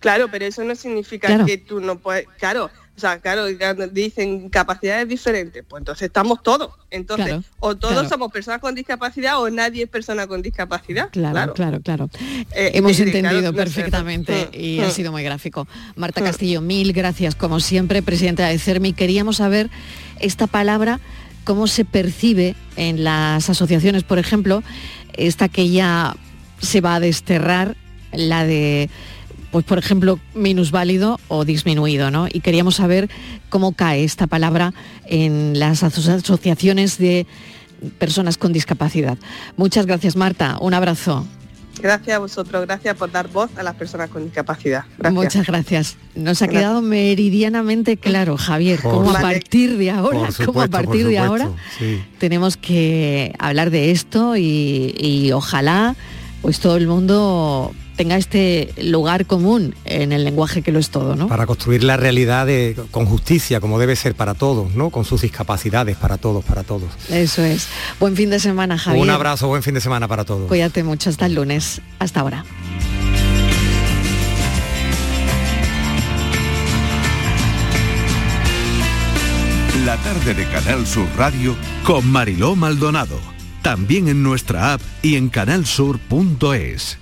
Claro, pero eso no significa que tú no puedes, claro, o sea, claro, dicen capacidades diferentes, pues entonces estamos todos. Entonces, o todos somos personas con discapacidad o nadie es persona con discapacidad. Claro, claro, claro. Eh, Hemos entendido perfectamente mm, y ha mm. sido muy gráfico. Marta mm. Castillo, mil gracias, como siempre, presidenta de CERMI. Queríamos saber esta palabra, cómo se percibe en las asociaciones, por ejemplo, esta que ya se va a desterrar, la de pues por ejemplo, minusválido o disminuido, ¿no? Y queríamos saber cómo cae esta palabra en las asociaciones de personas con discapacidad. Muchas gracias, Marta. Un abrazo. Gracias a vosotros, gracias por dar voz a las personas con discapacidad. Muchas gracias. Nos ha quedado meridianamente claro, Javier, cómo a partir de ahora, a partir de ahora tenemos que hablar de esto y, y ojalá pues todo el mundo tenga este lugar común en el lenguaje que lo es todo, ¿no? Para construir la realidad con justicia, como debe ser para todos, ¿no? Con sus discapacidades, para todos, para todos. Eso es. Buen fin de semana, Javier. Un abrazo, buen fin de semana para todos. Cuídate mucho, hasta el lunes. Hasta ahora. La tarde de Canal Sur Radio con Mariló Maldonado. También en nuestra app y en canalsur.es.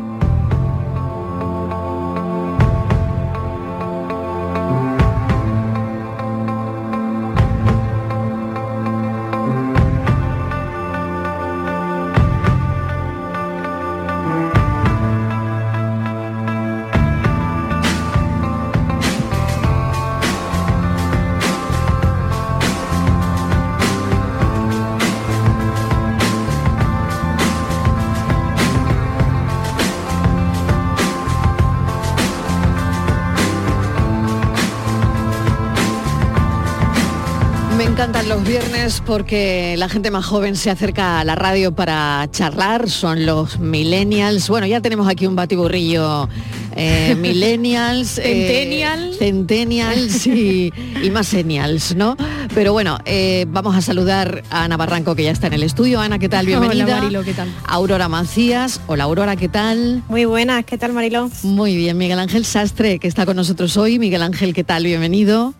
Porque la gente más joven se acerca a la radio para charlar, son los millennials. Bueno, ya tenemos aquí un batiburrillo eh, millennials, eh, Centennial. centennials y, y más senials, ¿no? Pero bueno, eh, vamos a saludar a Ana Barranco que ya está en el estudio. Ana, ¿qué tal? Bienvenida. Hola, Marilo, ¿qué tal? Aurora Macías. Hola Aurora, ¿qué tal? Muy buenas, ¿qué tal Mariló? Muy bien, Miguel Ángel Sastre, que está con nosotros hoy. Miguel Ángel, ¿qué tal? Bienvenido.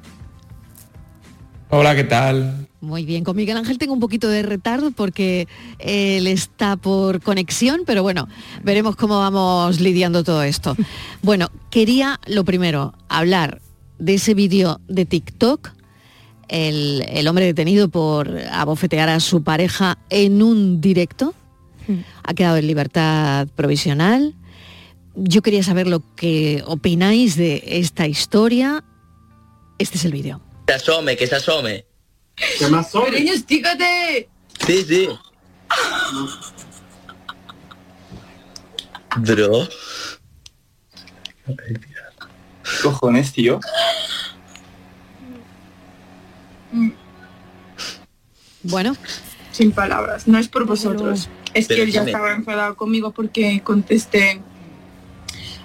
Hola, ¿qué tal? Muy bien, con Miguel Ángel tengo un poquito de retardo porque él está por conexión, pero bueno, veremos cómo vamos lidiando todo esto. Bueno, quería lo primero, hablar de ese vídeo de TikTok, el, el hombre detenido por abofetear a su pareja en un directo, ha quedado en libertad provisional. Yo quería saber lo que opináis de esta historia. Este es el vídeo. Se asome, que se asome. Que me asome. Cariño, estícate. Sí, sí. Bro. Cojones, tío. Bueno. Sin palabras, no es por vosotros. Es Pero que él ya estaba enfadado conmigo porque contesté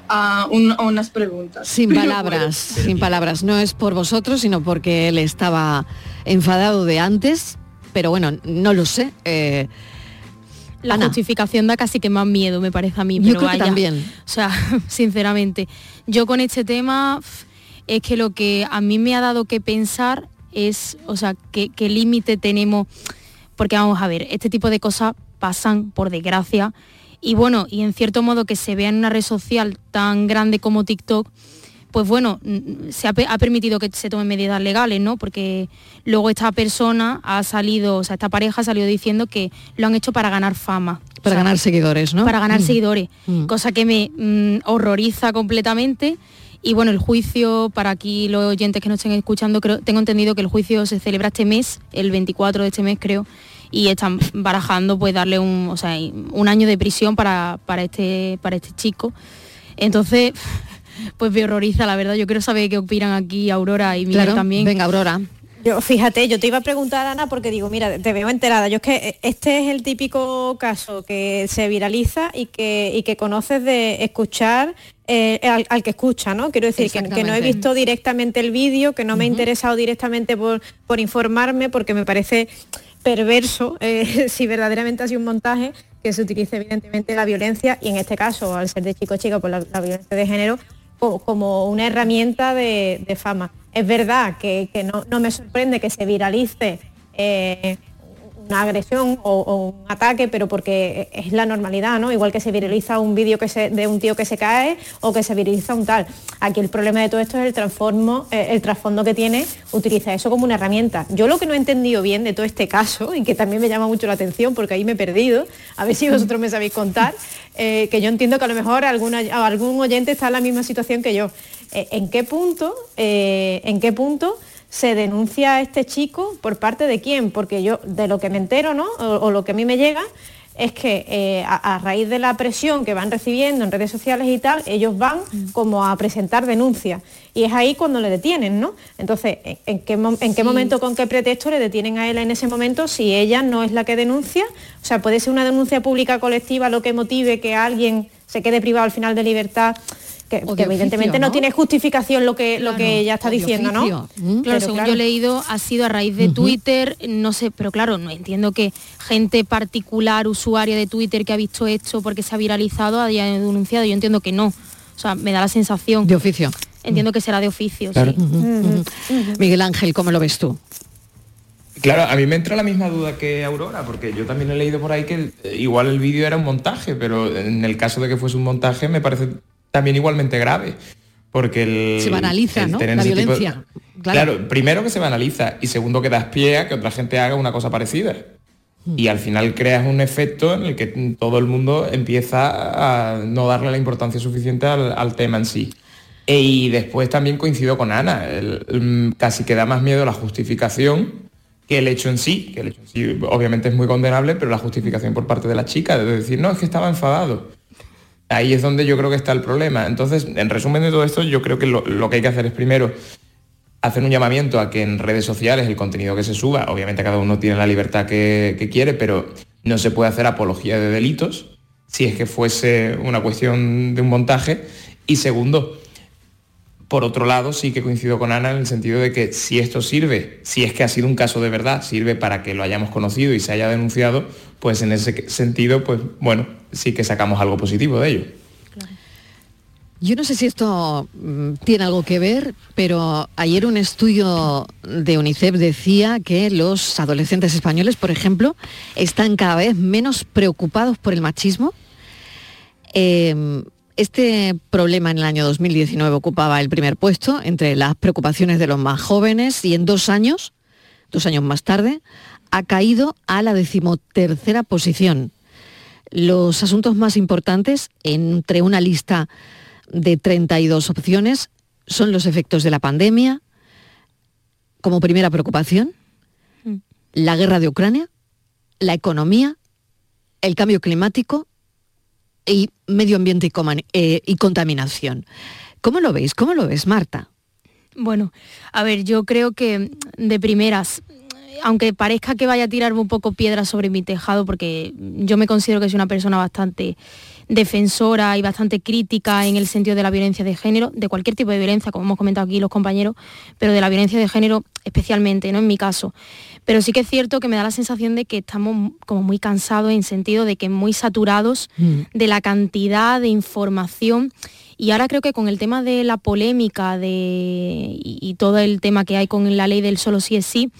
a, unas preguntas. Sin palabras, sin palabras. No es por vosotros, sino porque él estaba enfadado de antes, pero bueno, no lo sé. Eh, la justificación da casi que más miedo, me parece a mí. Pero yo también. O sea, sinceramente, yo con este tema es que lo que a mí me ha dado que pensar es, o sea, qué, límite tenemos, porque vamos a ver, este tipo de cosas pasan, por desgracia, y bueno, y en cierto modo que se vea en una red social tan grande como TikTok, pues bueno, se ha, permitido que se tomen medidas legales, ¿no? Porque luego esta persona ha salido, o sea, esta pareja ha salido diciendo que lo han hecho para ganar fama. Para ganar seguidores, ¿no? Para ganar mm. seguidores, mm. cosa que me mm, horroriza completamente. Y bueno, el juicio, para aquí los oyentes que nos estén escuchando, creo, tengo entendido que el juicio se celebra este mes, el 24 de este mes creo, y están barajando pues darle un, o sea, un año de prisión para, para, este, para este chico. Entonces, pues me horroriza, la verdad. Yo quiero saber qué opinan aquí Aurora y Miguel también. Venga, Aurora. Yo, fíjate, yo te iba a preguntar, Ana, porque digo, mira, te veo enterada. Yo es que este es el típico caso que se viraliza y que, y que conoces de escuchar eh, al, que escucha, ¿no? Quiero decir que, no he visto directamente el vídeo, que no me he interesado directamente por, por informarme, porque me parece perverso eh, si verdaderamente ha sido un montaje que se utilice evidentemente la violencia y en este caso, al ser de chico chica, por la violencia de género, como una herramienta de, fama. Es verdad que, no, me sorprende que se viralice eh, una agresión o, un ataque, pero porque es la normalidad, ¿no? Igual que se viraliza un vídeo que de un tío que se cae o que se viraliza un tal. Aquí el problema de todo esto es el transformo, eh, el trasfondo que tiene, utiliza eso como una herramienta. Yo lo que no he entendido bien de todo este caso, y que también me llama mucho la atención porque ahí me he perdido, a ver si vosotros me sabéis contar, eh, que yo entiendo que a lo mejor alguna, algún oyente está en la misma situación que yo. Eh, ¿En qué punto? ¿En qué punto? Se denuncia a este chico por parte de quién, porque yo de lo que me entero, ¿no? O, lo que a mí me llega es que eh, a, raíz de la presión que van recibiendo en redes sociales y tal, ellos van como a presentar denuncias. Y es ahí cuando le detienen, ¿no? Entonces, ¿en qué, en qué momento, con qué pretexto le detienen a él en ese momento si ella no es la que denuncia? O sea, puede ser una denuncia pública colectiva lo que motive que alguien se quede privado al final de libertad que, evidentemente ¿no? tiene justificación lo que, lo que ella está diciendo, ¿no? Mm. Claro, según yo he leído, ha sido a raíz de Twitter, no sé, pero claro, no entiendo que gente particular, usuaria de Twitter que ha visto esto porque se ha viralizado, haya denunciado. Yo entiendo que no. O sea, me da la sensación. De oficio. Entiendo que será de oficio, Miguel Ángel, ¿cómo lo ves tú? Claro, a mí me entra la misma duda que Aurora, porque yo también he leído por ahí que igual el vídeo era un montaje, pero en el caso de que fuese un montaje me parece también igualmente grave. Porque el, se banaliza, ¿no? La violencia. claro. primero que se banaliza y segundo que das pie a que otra gente haga una cosa parecida. Hmm. Y al final creas un efecto en el que todo el mundo empieza a no darle la importancia suficiente al, tema en sí. E, y después también coincido con Ana, casi que da más miedo la justificación que el hecho en sí, que el hecho en sí obviamente es muy condenable, pero la justificación por parte de la chica, de decir, no, es que estaba enfadado. Ahí es donde yo creo que está el problema. Entonces, en resumen de todo esto, yo creo que lo, que hay que hacer es primero hacer un llamamiento a que en redes sociales el contenido que se suba, obviamente cada uno tiene la libertad que, quiere, pero no se puede hacer apología de delitos si es que fuese una cuestión de un montaje. Y segundo, por otro lado, sí que coincido con Ana en el sentido de que si esto sirve, si es que ha sido un caso de verdad, sirve para que lo hayamos conocido y se haya denunciado, pues en ese sentido, pues bueno, sí que sacamos algo positivo de ello. Yo no sé si esto mm, tiene algo que ver, pero ayer un estudio de UNICEF decía que los adolescentes españoles, por ejemplo, están cada vez menos preocupados por el machismo. Em, este problema en el año 2019 ocupaba el primer puesto entre las preocupaciones de los más jóvenes y en dos años, dos años más tarde, ha caído a la decimotercera posición. Los asuntos más importantes, entre una lista de 32 opciones, son los efectos de la pandemia, como primera preocupación, mm. la guerra de Ucrania, la economía, el cambio climático y medio ambiente y, eh, y contaminación. ¿Cómo lo veis? ¿Cómo lo ves, Marta? Bueno, a ver, yo creo que de primeras aunque parezca que vaya a tirarme un poco piedra sobre mi tejado, porque yo me considero que soy una persona bastante defensora y bastante crítica en el sentido de la violencia de género, de cualquier tipo de violencia, como hemos comentado aquí los compañeros, pero de la violencia de género especialmente, ¿no? En mi caso. Pero sí que es cierto que me da la sensación de que estamos como muy cansados en sentido de que muy saturados Mm. de la cantidad de información. Y ahora creo que con el tema de la polémica de, y, y todo el tema que hay con la ley del solo sí es sí,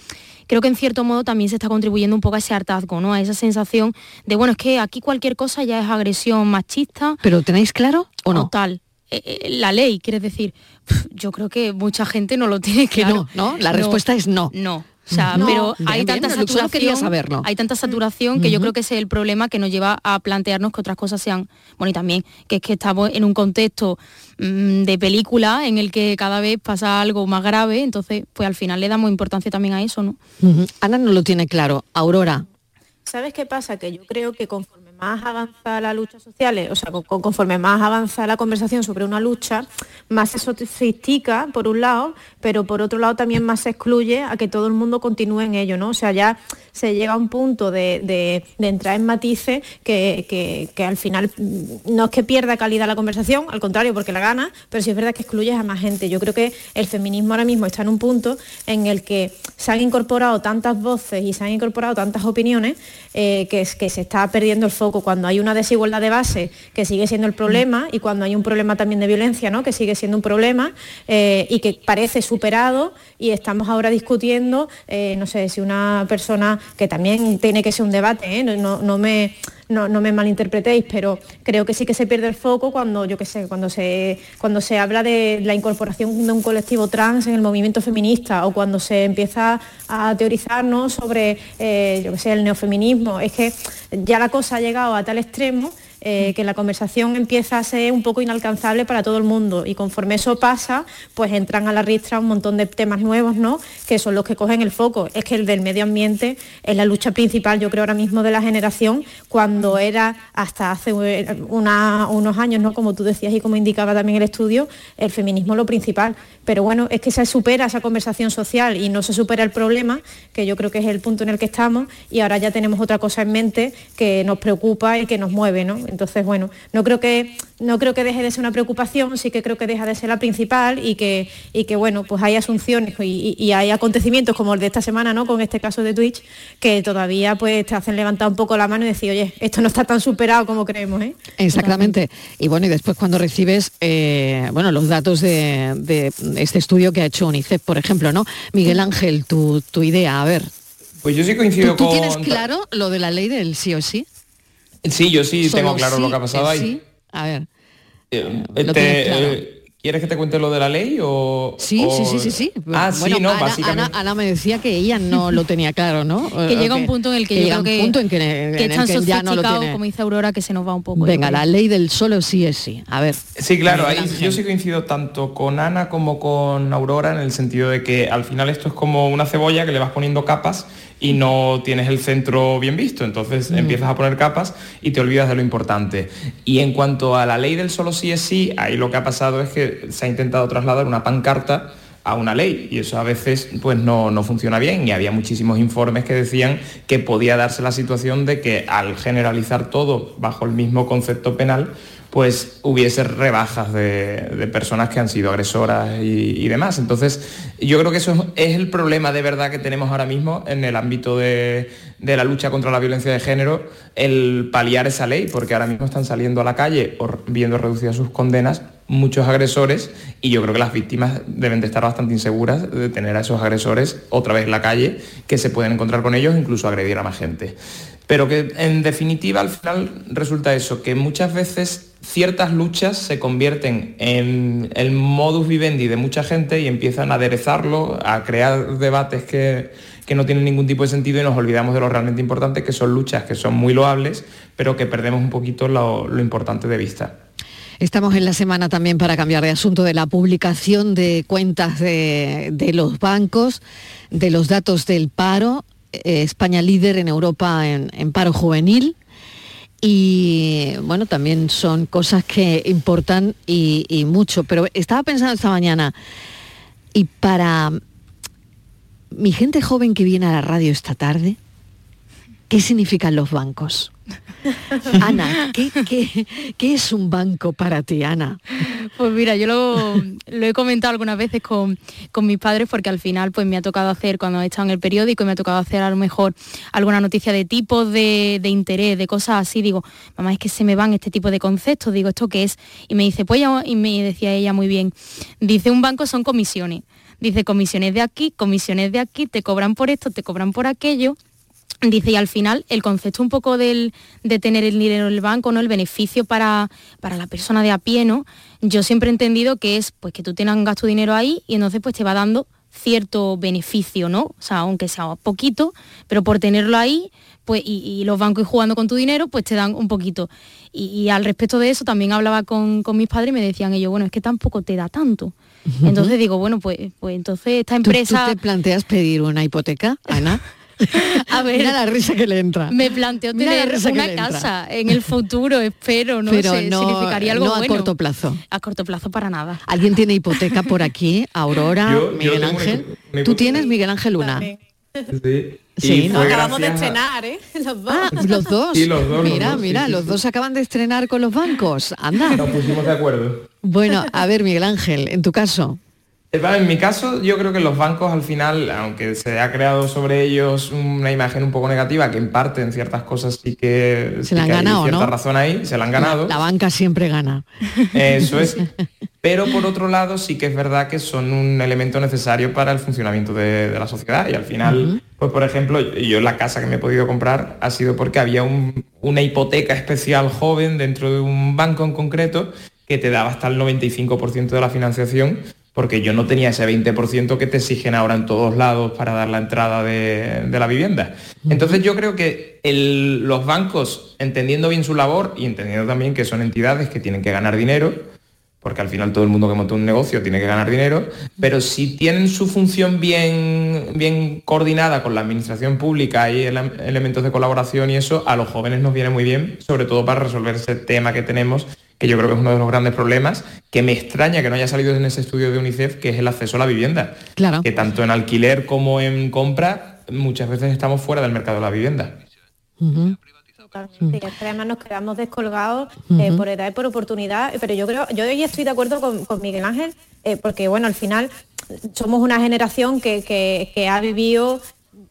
creo que en cierto modo también se está contribuyendo un poco a ese hartazgo, ¿no? A esa sensación de, bueno, es que aquí cualquier cosa ya es agresión machista. ¿Pero tenéis claro o no? Total. Eh, eh, la ley, quieres decir, yo creo que mucha gente no lo tiene Que claro. no, ¿no? La respuesta es no. No. O sea, No, pero bien, hay bien, tanta solo saturación, quería saberlo. hay tanta saturación que yo creo que ese es el problema que nos lleva a plantearnos que otras cosas sean, bueno, y también que es que estamos en un contexto mm, de película en el que cada vez pasa algo más grave, entonces pues al final le damos importancia también a eso, ¿no? Ujú. Ana no lo tiene claro. Aurora, ¿Sabes qué pasa? Que yo creo que conforme más avanza la lucha social, o sea, con- con- conforme más avanza la conversación sobre una lucha, más se sofistica, por un lado, pero por otro lado también más se excluye a que todo el mundo continúe en ello, ¿no? O sea, ya se llega a un punto de, de- entrar en matices que, que- que al final mm, no es que pierda calidad la conversación, al contrario, porque la gana, pero sí es verdad que excluyes a más gente. Yo creo que el feminismo ahora mismo está en un punto en el que se han incorporado tantas voces y se han incorporado tantas opiniones eh, que, que se está perdiendo el foco. Cuando hay una desigualdad de base, que sigue siendo el problema, y cuando hay un problema también de violencia, ¿no? que sigue siendo un problema, eh, y que parece superado, y estamos ahora discutiendo, eh, no sé, si una persona, que también tiene que ser un debate, ¿eh? no, no- no me no, no me malinterpretéis, pero creo que sí que se pierde el foco cuando, yo sé, cuando se, cuando se habla de la incorporación de un colectivo trans en el movimiento feminista o cuando se empieza a teorizar ¿no? sobre, eh, yo qué sé, el neofeminismo. Es que ya la cosa ha llegado a tal extremo eh, que la conversación empieza a ser un poco inalcanzable para todo el mundo y conforme eso pasa, pues entran a la ristra un montón de temas nuevos, ¿no? Que son los que cogen el foco. Es que el del medio ambiente es la lucha principal, yo creo ahora mismo de la generación, cuando era hasta hace una- unos años, ¿no? Como tú decías y como indicaba también el estudio, el feminismo lo principal. Pero bueno, es que se supera esa conversación social y no se supera el problema, que yo creo que es el punto en el que estamos, y ahora ya tenemos otra cosa en mente que nos preocupa y que nos mueve, ¿no? Entonces, bueno, no creo que, no creo que deje de ser una preocupación, sí que creo que deja de ser la principal y que, y que bueno, pues hay asunciones y, y- y hay acontecimientos como el de esta semana, ¿no? Con este caso de Twitch, que todavía pues te hacen levantar un poco la mano y decir, oye, esto no está tan superado como creemos, ¿eh? Exactamente. Y bueno, y después cuando recibes eh, bueno, los datos de, de este estudio que ha hecho UNICEF, por ejemplo, ¿no? Miguel Ángel, tu, tu idea, a ver. Pues yo sí ¿Tú, coincido tú con... tienes claro lo de la ley del sí o sí? Sí, yo sí Solo tengo claro sí lo que ha pasado es ahí. sí. A ver. Eh, Lo te- tienes claro. eh, ¿Quieres que te cuente lo de la ley o...? Sí, o- sí, sí, sí, sí. Ah, Bueno, sí, no, Ana, básicamente... Ana- Ana me decía que ella no lo tenía claro, ¿no? Que Eh, llega un punto en el que, yo llega creo que, un punto en que, que en el que ya no lo sofisticado, tiene. como dice Aurora, que se nos va un poco. Venga, la ley del solo sí es sí. A ver. Sí, claro, ahí yo sí coincido tanto con Ana como con Aurora en el sentido de que al final esto es como una cebolla que le vas poniendo capas y no tienes el centro bien visto, entonces Mm. empiezas a poner capas y te olvidas de lo importante. Y en cuanto a la ley del solo sí es sí, ahí lo que ha pasado es que se ha intentado trasladar una pancarta a una ley y eso a veces pues no, no funciona bien y había muchísimos informes que decían que podía darse la situación de que al generalizar todo bajo el mismo concepto penal pues hubiese rebajas de, personas que han sido agresoras y, demás. Entonces, yo creo que eso es, el problema de verdad que tenemos ahora mismo en el ámbito de, la lucha contra la violencia de género, el paliar esa ley, porque ahora mismo están saliendo a la calle o viendo reducidas sus condenas muchos agresores y yo creo que las víctimas deben de estar bastante inseguras de tener a esos agresores otra vez la calle, que se pueden encontrar con ellos, incluso agredir a más gente. Pero que en definitiva al final resulta eso, que muchas veces ciertas luchas se convierten en el modus vivendi de mucha gente y empiezan a aderezarlo, a crear debates que, que no tienen ningún tipo de sentido y nos olvidamos de lo realmente importante, que son luchas que son muy loables, pero que perdemos un poquito lo, lo importante de vista. Estamos en la semana también para cambiar de asunto de la publicación de cuentas de, de los bancos, de los datos del paro. Eh, España líder en Europa en, paro juvenil. Y bueno, también son cosas que importan y mucho. Pero estaba pensando esta mañana, y para mi gente joven que viene a la radio esta tarde, ¿Qué significan los bancos? Ana, ¿qué, qué, es un banco para ti, Ana? Pues mira, yo lo, he comentado algunas veces con, mis padres porque al final pues me ha tocado hacer, cuando he estado en el periódico, me ha tocado hacer a lo mejor alguna noticia de tipo de, interés, de cosas así. Digo, mamá, es que se me van este tipo de conceptos. Digo, ¿esto qué es? Y me dice, pues y me decía ella muy bien, dice, un banco son comisiones. Dice, comisiones de aquí, comisiones de aquí, te cobran por esto, te cobran por aquello Dice, y al final el concepto un poco del, de tener el dinero en el banco, ¿no? El beneficio para, para la persona de a pie, ¿no? Yo siempre he entendido que es pues que tú tengas tu dinero ahí y entonces pues te va dando cierto beneficio, ¿no? O sea, aunque sea poquito, pero por tenerlo ahí, pues, y, los bancos jugando con tu dinero, pues te dan un poquito. Y, al respecto de eso también hablaba con, mis padres y me decían ellos, bueno, es que tampoco te da tanto. Entonces digo, bueno, pues, pues entonces esta empresa... ¿Tú, te planteas pedir una hipoteca, Ana? A ver, Mira la risa que le entra. Me planteo tener una casa en el futuro, espero, no Pero sé, no, significaría algo no a corto plazo. A corto plazo para nada. ¿Alguien tiene hipoteca por aquí? Aurora, Miguel Ángel. ¿Tú tienes Miguel Ángel Luna? Sí. Sí, ¿no? acabamos de estrenar, ¿eh? Los dos. Ah, los dos. Sí, los dos. Mira, mira, los dos acaban de estrenar con los bancos. Anda. Nos pusimos de acuerdo. Bueno, a ver, Miguel Ángel, en tu caso. En mi caso, yo creo que los bancos al final, aunque se ha creado sobre ellos una imagen un poco negativa, que en parte en ciertas cosas sí que, se la han ganado, hay cierta razón ahí, se la han ganado. La, banca siempre gana. Eso es. Pero por otro lado, sí que es verdad que son un elemento necesario para el funcionamiento de, la sociedad. Y al final, pues por ejemplo, yo la casa que me he podido comprar ha sido porque había una hipoteca especial joven dentro de un banco en concreto que te daba hasta el 95% de la financiación porque yo no tenía ese 20% que te exigen ahora en todos lados para dar la entrada de, la vivienda. Entonces yo creo que los bancos, entendiendo bien su labor y entendiendo también que son entidades que tienen que ganar dinero, porque al final todo el mundo que monta un negocio tiene que ganar dinero, pero si tienen su función bien, bien coordinada con la administración pública y elementos de colaboración y eso, a los jóvenes nos viene muy bien, sobre todo para resolver ese tema que tenemos que yo creo que es uno de los grandes problemas, que me extraña que no haya salido en ese estudio de UNICEF, que es el acceso a la vivienda. Claro. Que tanto en alquiler como en compra, muchas veces estamos fuera del mercado de la vivienda. además nos quedamos descolgados eh, por edad y por oportunidad, pero yo creo, yo hoy estoy de acuerdo con, Miguel Ángel, eh, porque bueno, al final somos una generación que, que ha vivido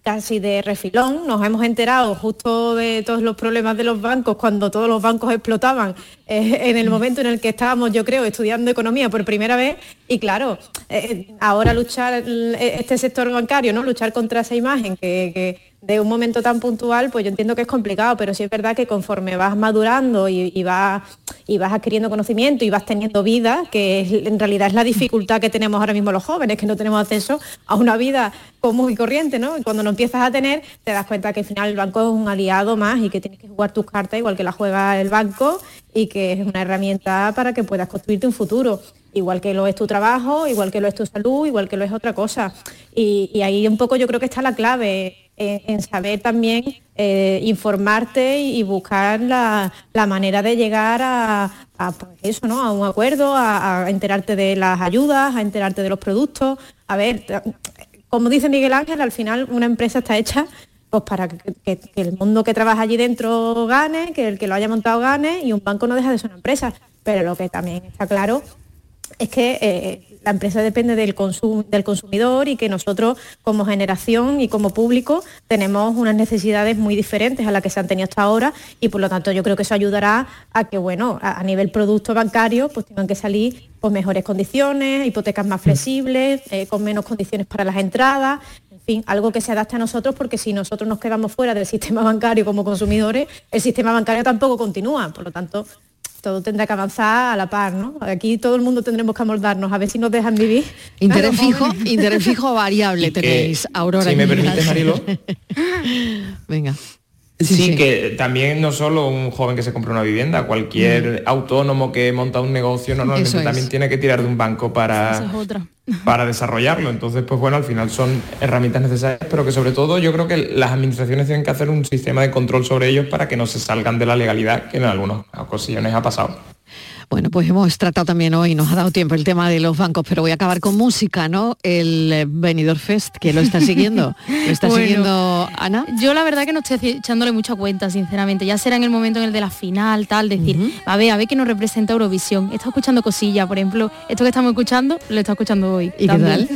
casi de refilón. Nos hemos enterado justo de todos los problemas de los bancos cuando todos los bancos explotaban eh, en el momento en el que estábamos, yo creo, estudiando economía por primera vez. Y claro, eh, ahora luchar este sector bancario, ¿no? Luchar contra esa imagen que de un momento tan puntual, pues yo entiendo que es complicado, pero sí es verdad que conforme vas madurando y, vas, y vas adquiriendo conocimiento y vas teniendo vida, que en realidad es la dificultad que tenemos ahora mismo los jóvenes, que no tenemos acceso a una vida común y corriente, ¿no? Y cuando no empiezas a tener, te das cuenta que al final el banco es un aliado más y que tienes que jugar tus cartas igual que la juega el banco y que es una herramienta para que puedas construirte un futuro igual que lo es tu trabajo, igual que lo es tu salud, igual que lo es otra cosa. Y ahí un poco yo creo que está la clave en, saber también eh, informarte y, buscar la, manera de llegar a, pues eso, ¿no? a un acuerdo, a, enterarte de las ayudas, a enterarte de los productos. A ver, como dice Miguel Ángel, al final una empresa está hecha pues para que, el mundo que trabaja allí dentro gane, que el que lo haya montado gane y un banco no deja de ser una empresa. Pero lo que también está claro es que eh, la empresa depende del, del consumidor y que nosotros como generación y como público tenemos unas necesidades muy diferentes a las que se han tenido hasta ahora y por lo tanto yo creo que eso ayudará a que bueno a, nivel producto bancario pues tengan que salir con mejores condiciones, hipotecas más flexibles, eh, con menos condiciones para las entradas, en fin, algo que se adapte a nosotros porque si nosotros nos quedamos fuera del sistema bancario como consumidores, el sistema bancario tampoco continúa, por lo tanto todo tendrá que avanzar a la par, ¿no? Aquí todo el mundo tendremos que amoldarnos, a ver si nos dejan vivir. Interés fijo, interés fijo variable tenéis, Aurora. Si me permite, Marilo. Venga. Sí, que también no solo un joven que se compra una vivienda, cualquier mm. autónomo que monta un negocio normalmente también tiene que tirar de un banco para, para desarrollarlo. Entonces, pues bueno, al final son herramientas necesarias, pero que sobre todo yo creo que las administraciones tienen que hacer un sistema de control sobre ellos para que no se salgan de la legalidad que en algunas ocasiones ha pasado. Bueno, pues hemos tratado también hoy, nos ha dado tiempo el tema de los bancos, pero voy a acabar con música, ¿no? El eh, Benidorm Fest, que lo está siguiendo. ¿Lo está Bueno, siguiendo Ana? Yo la verdad que no estoy echándole mucha cuenta, sinceramente. Ya será en el momento en el de la final, tal, decir, a ver, a ver qué nos representa Eurovisión. He estado escuchando cosillas, por ejemplo, esto que estamos escuchando, lo he estado escuchando hoy. ¿Y qué tal?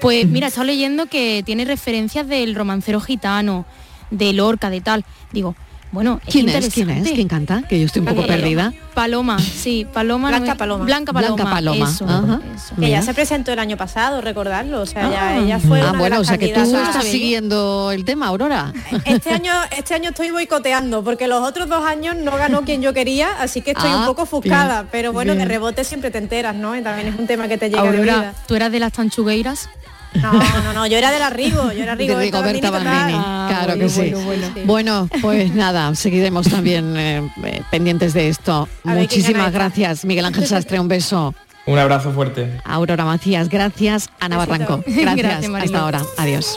Pues mira, he estado leyendo que tiene referencias del romancero gitano, de Lorca, de tal. Digo, bueno, ¿Quién es? ¿Quién es? ¿Quién canta? Que yo estoy un poco Paloma. perdida. Paloma, sí, Paloma. Blanca Paloma. Blanca Paloma. Blanca Paloma, eso, ajá. eso. Que ya se presentó el año pasado, recordarlo. O sea, ya, Ah. ella fue Ah, una de bueno, las o sea que tú candidatas. estás siguiendo el tema, Aurora. Este año, este año estoy boicoteando, porque los otros dos años no ganó quien yo quería, así que estoy Ah, un poco ofuscada. bien, pero bueno, bien. de rebote siempre te enteras, ¿no? Y también es un tema que te llega de Aurora, vida. ¿tú eras de las tanchugueiras? No, no, no, yo era de la Rigo, yo era De Rigoberta Bandini total. Bandini, claro bueno, que sí. bueno, bueno. Bueno, pues nada, seguiremos también eh, eh, pendientes de esto. A Muchísimas gracias, Miguel Ángel Sastre, un beso. Un abrazo fuerte. Aurora Macías, gracias. Ana Barranco, Gracias, gracias. Hasta ahora. Adiós.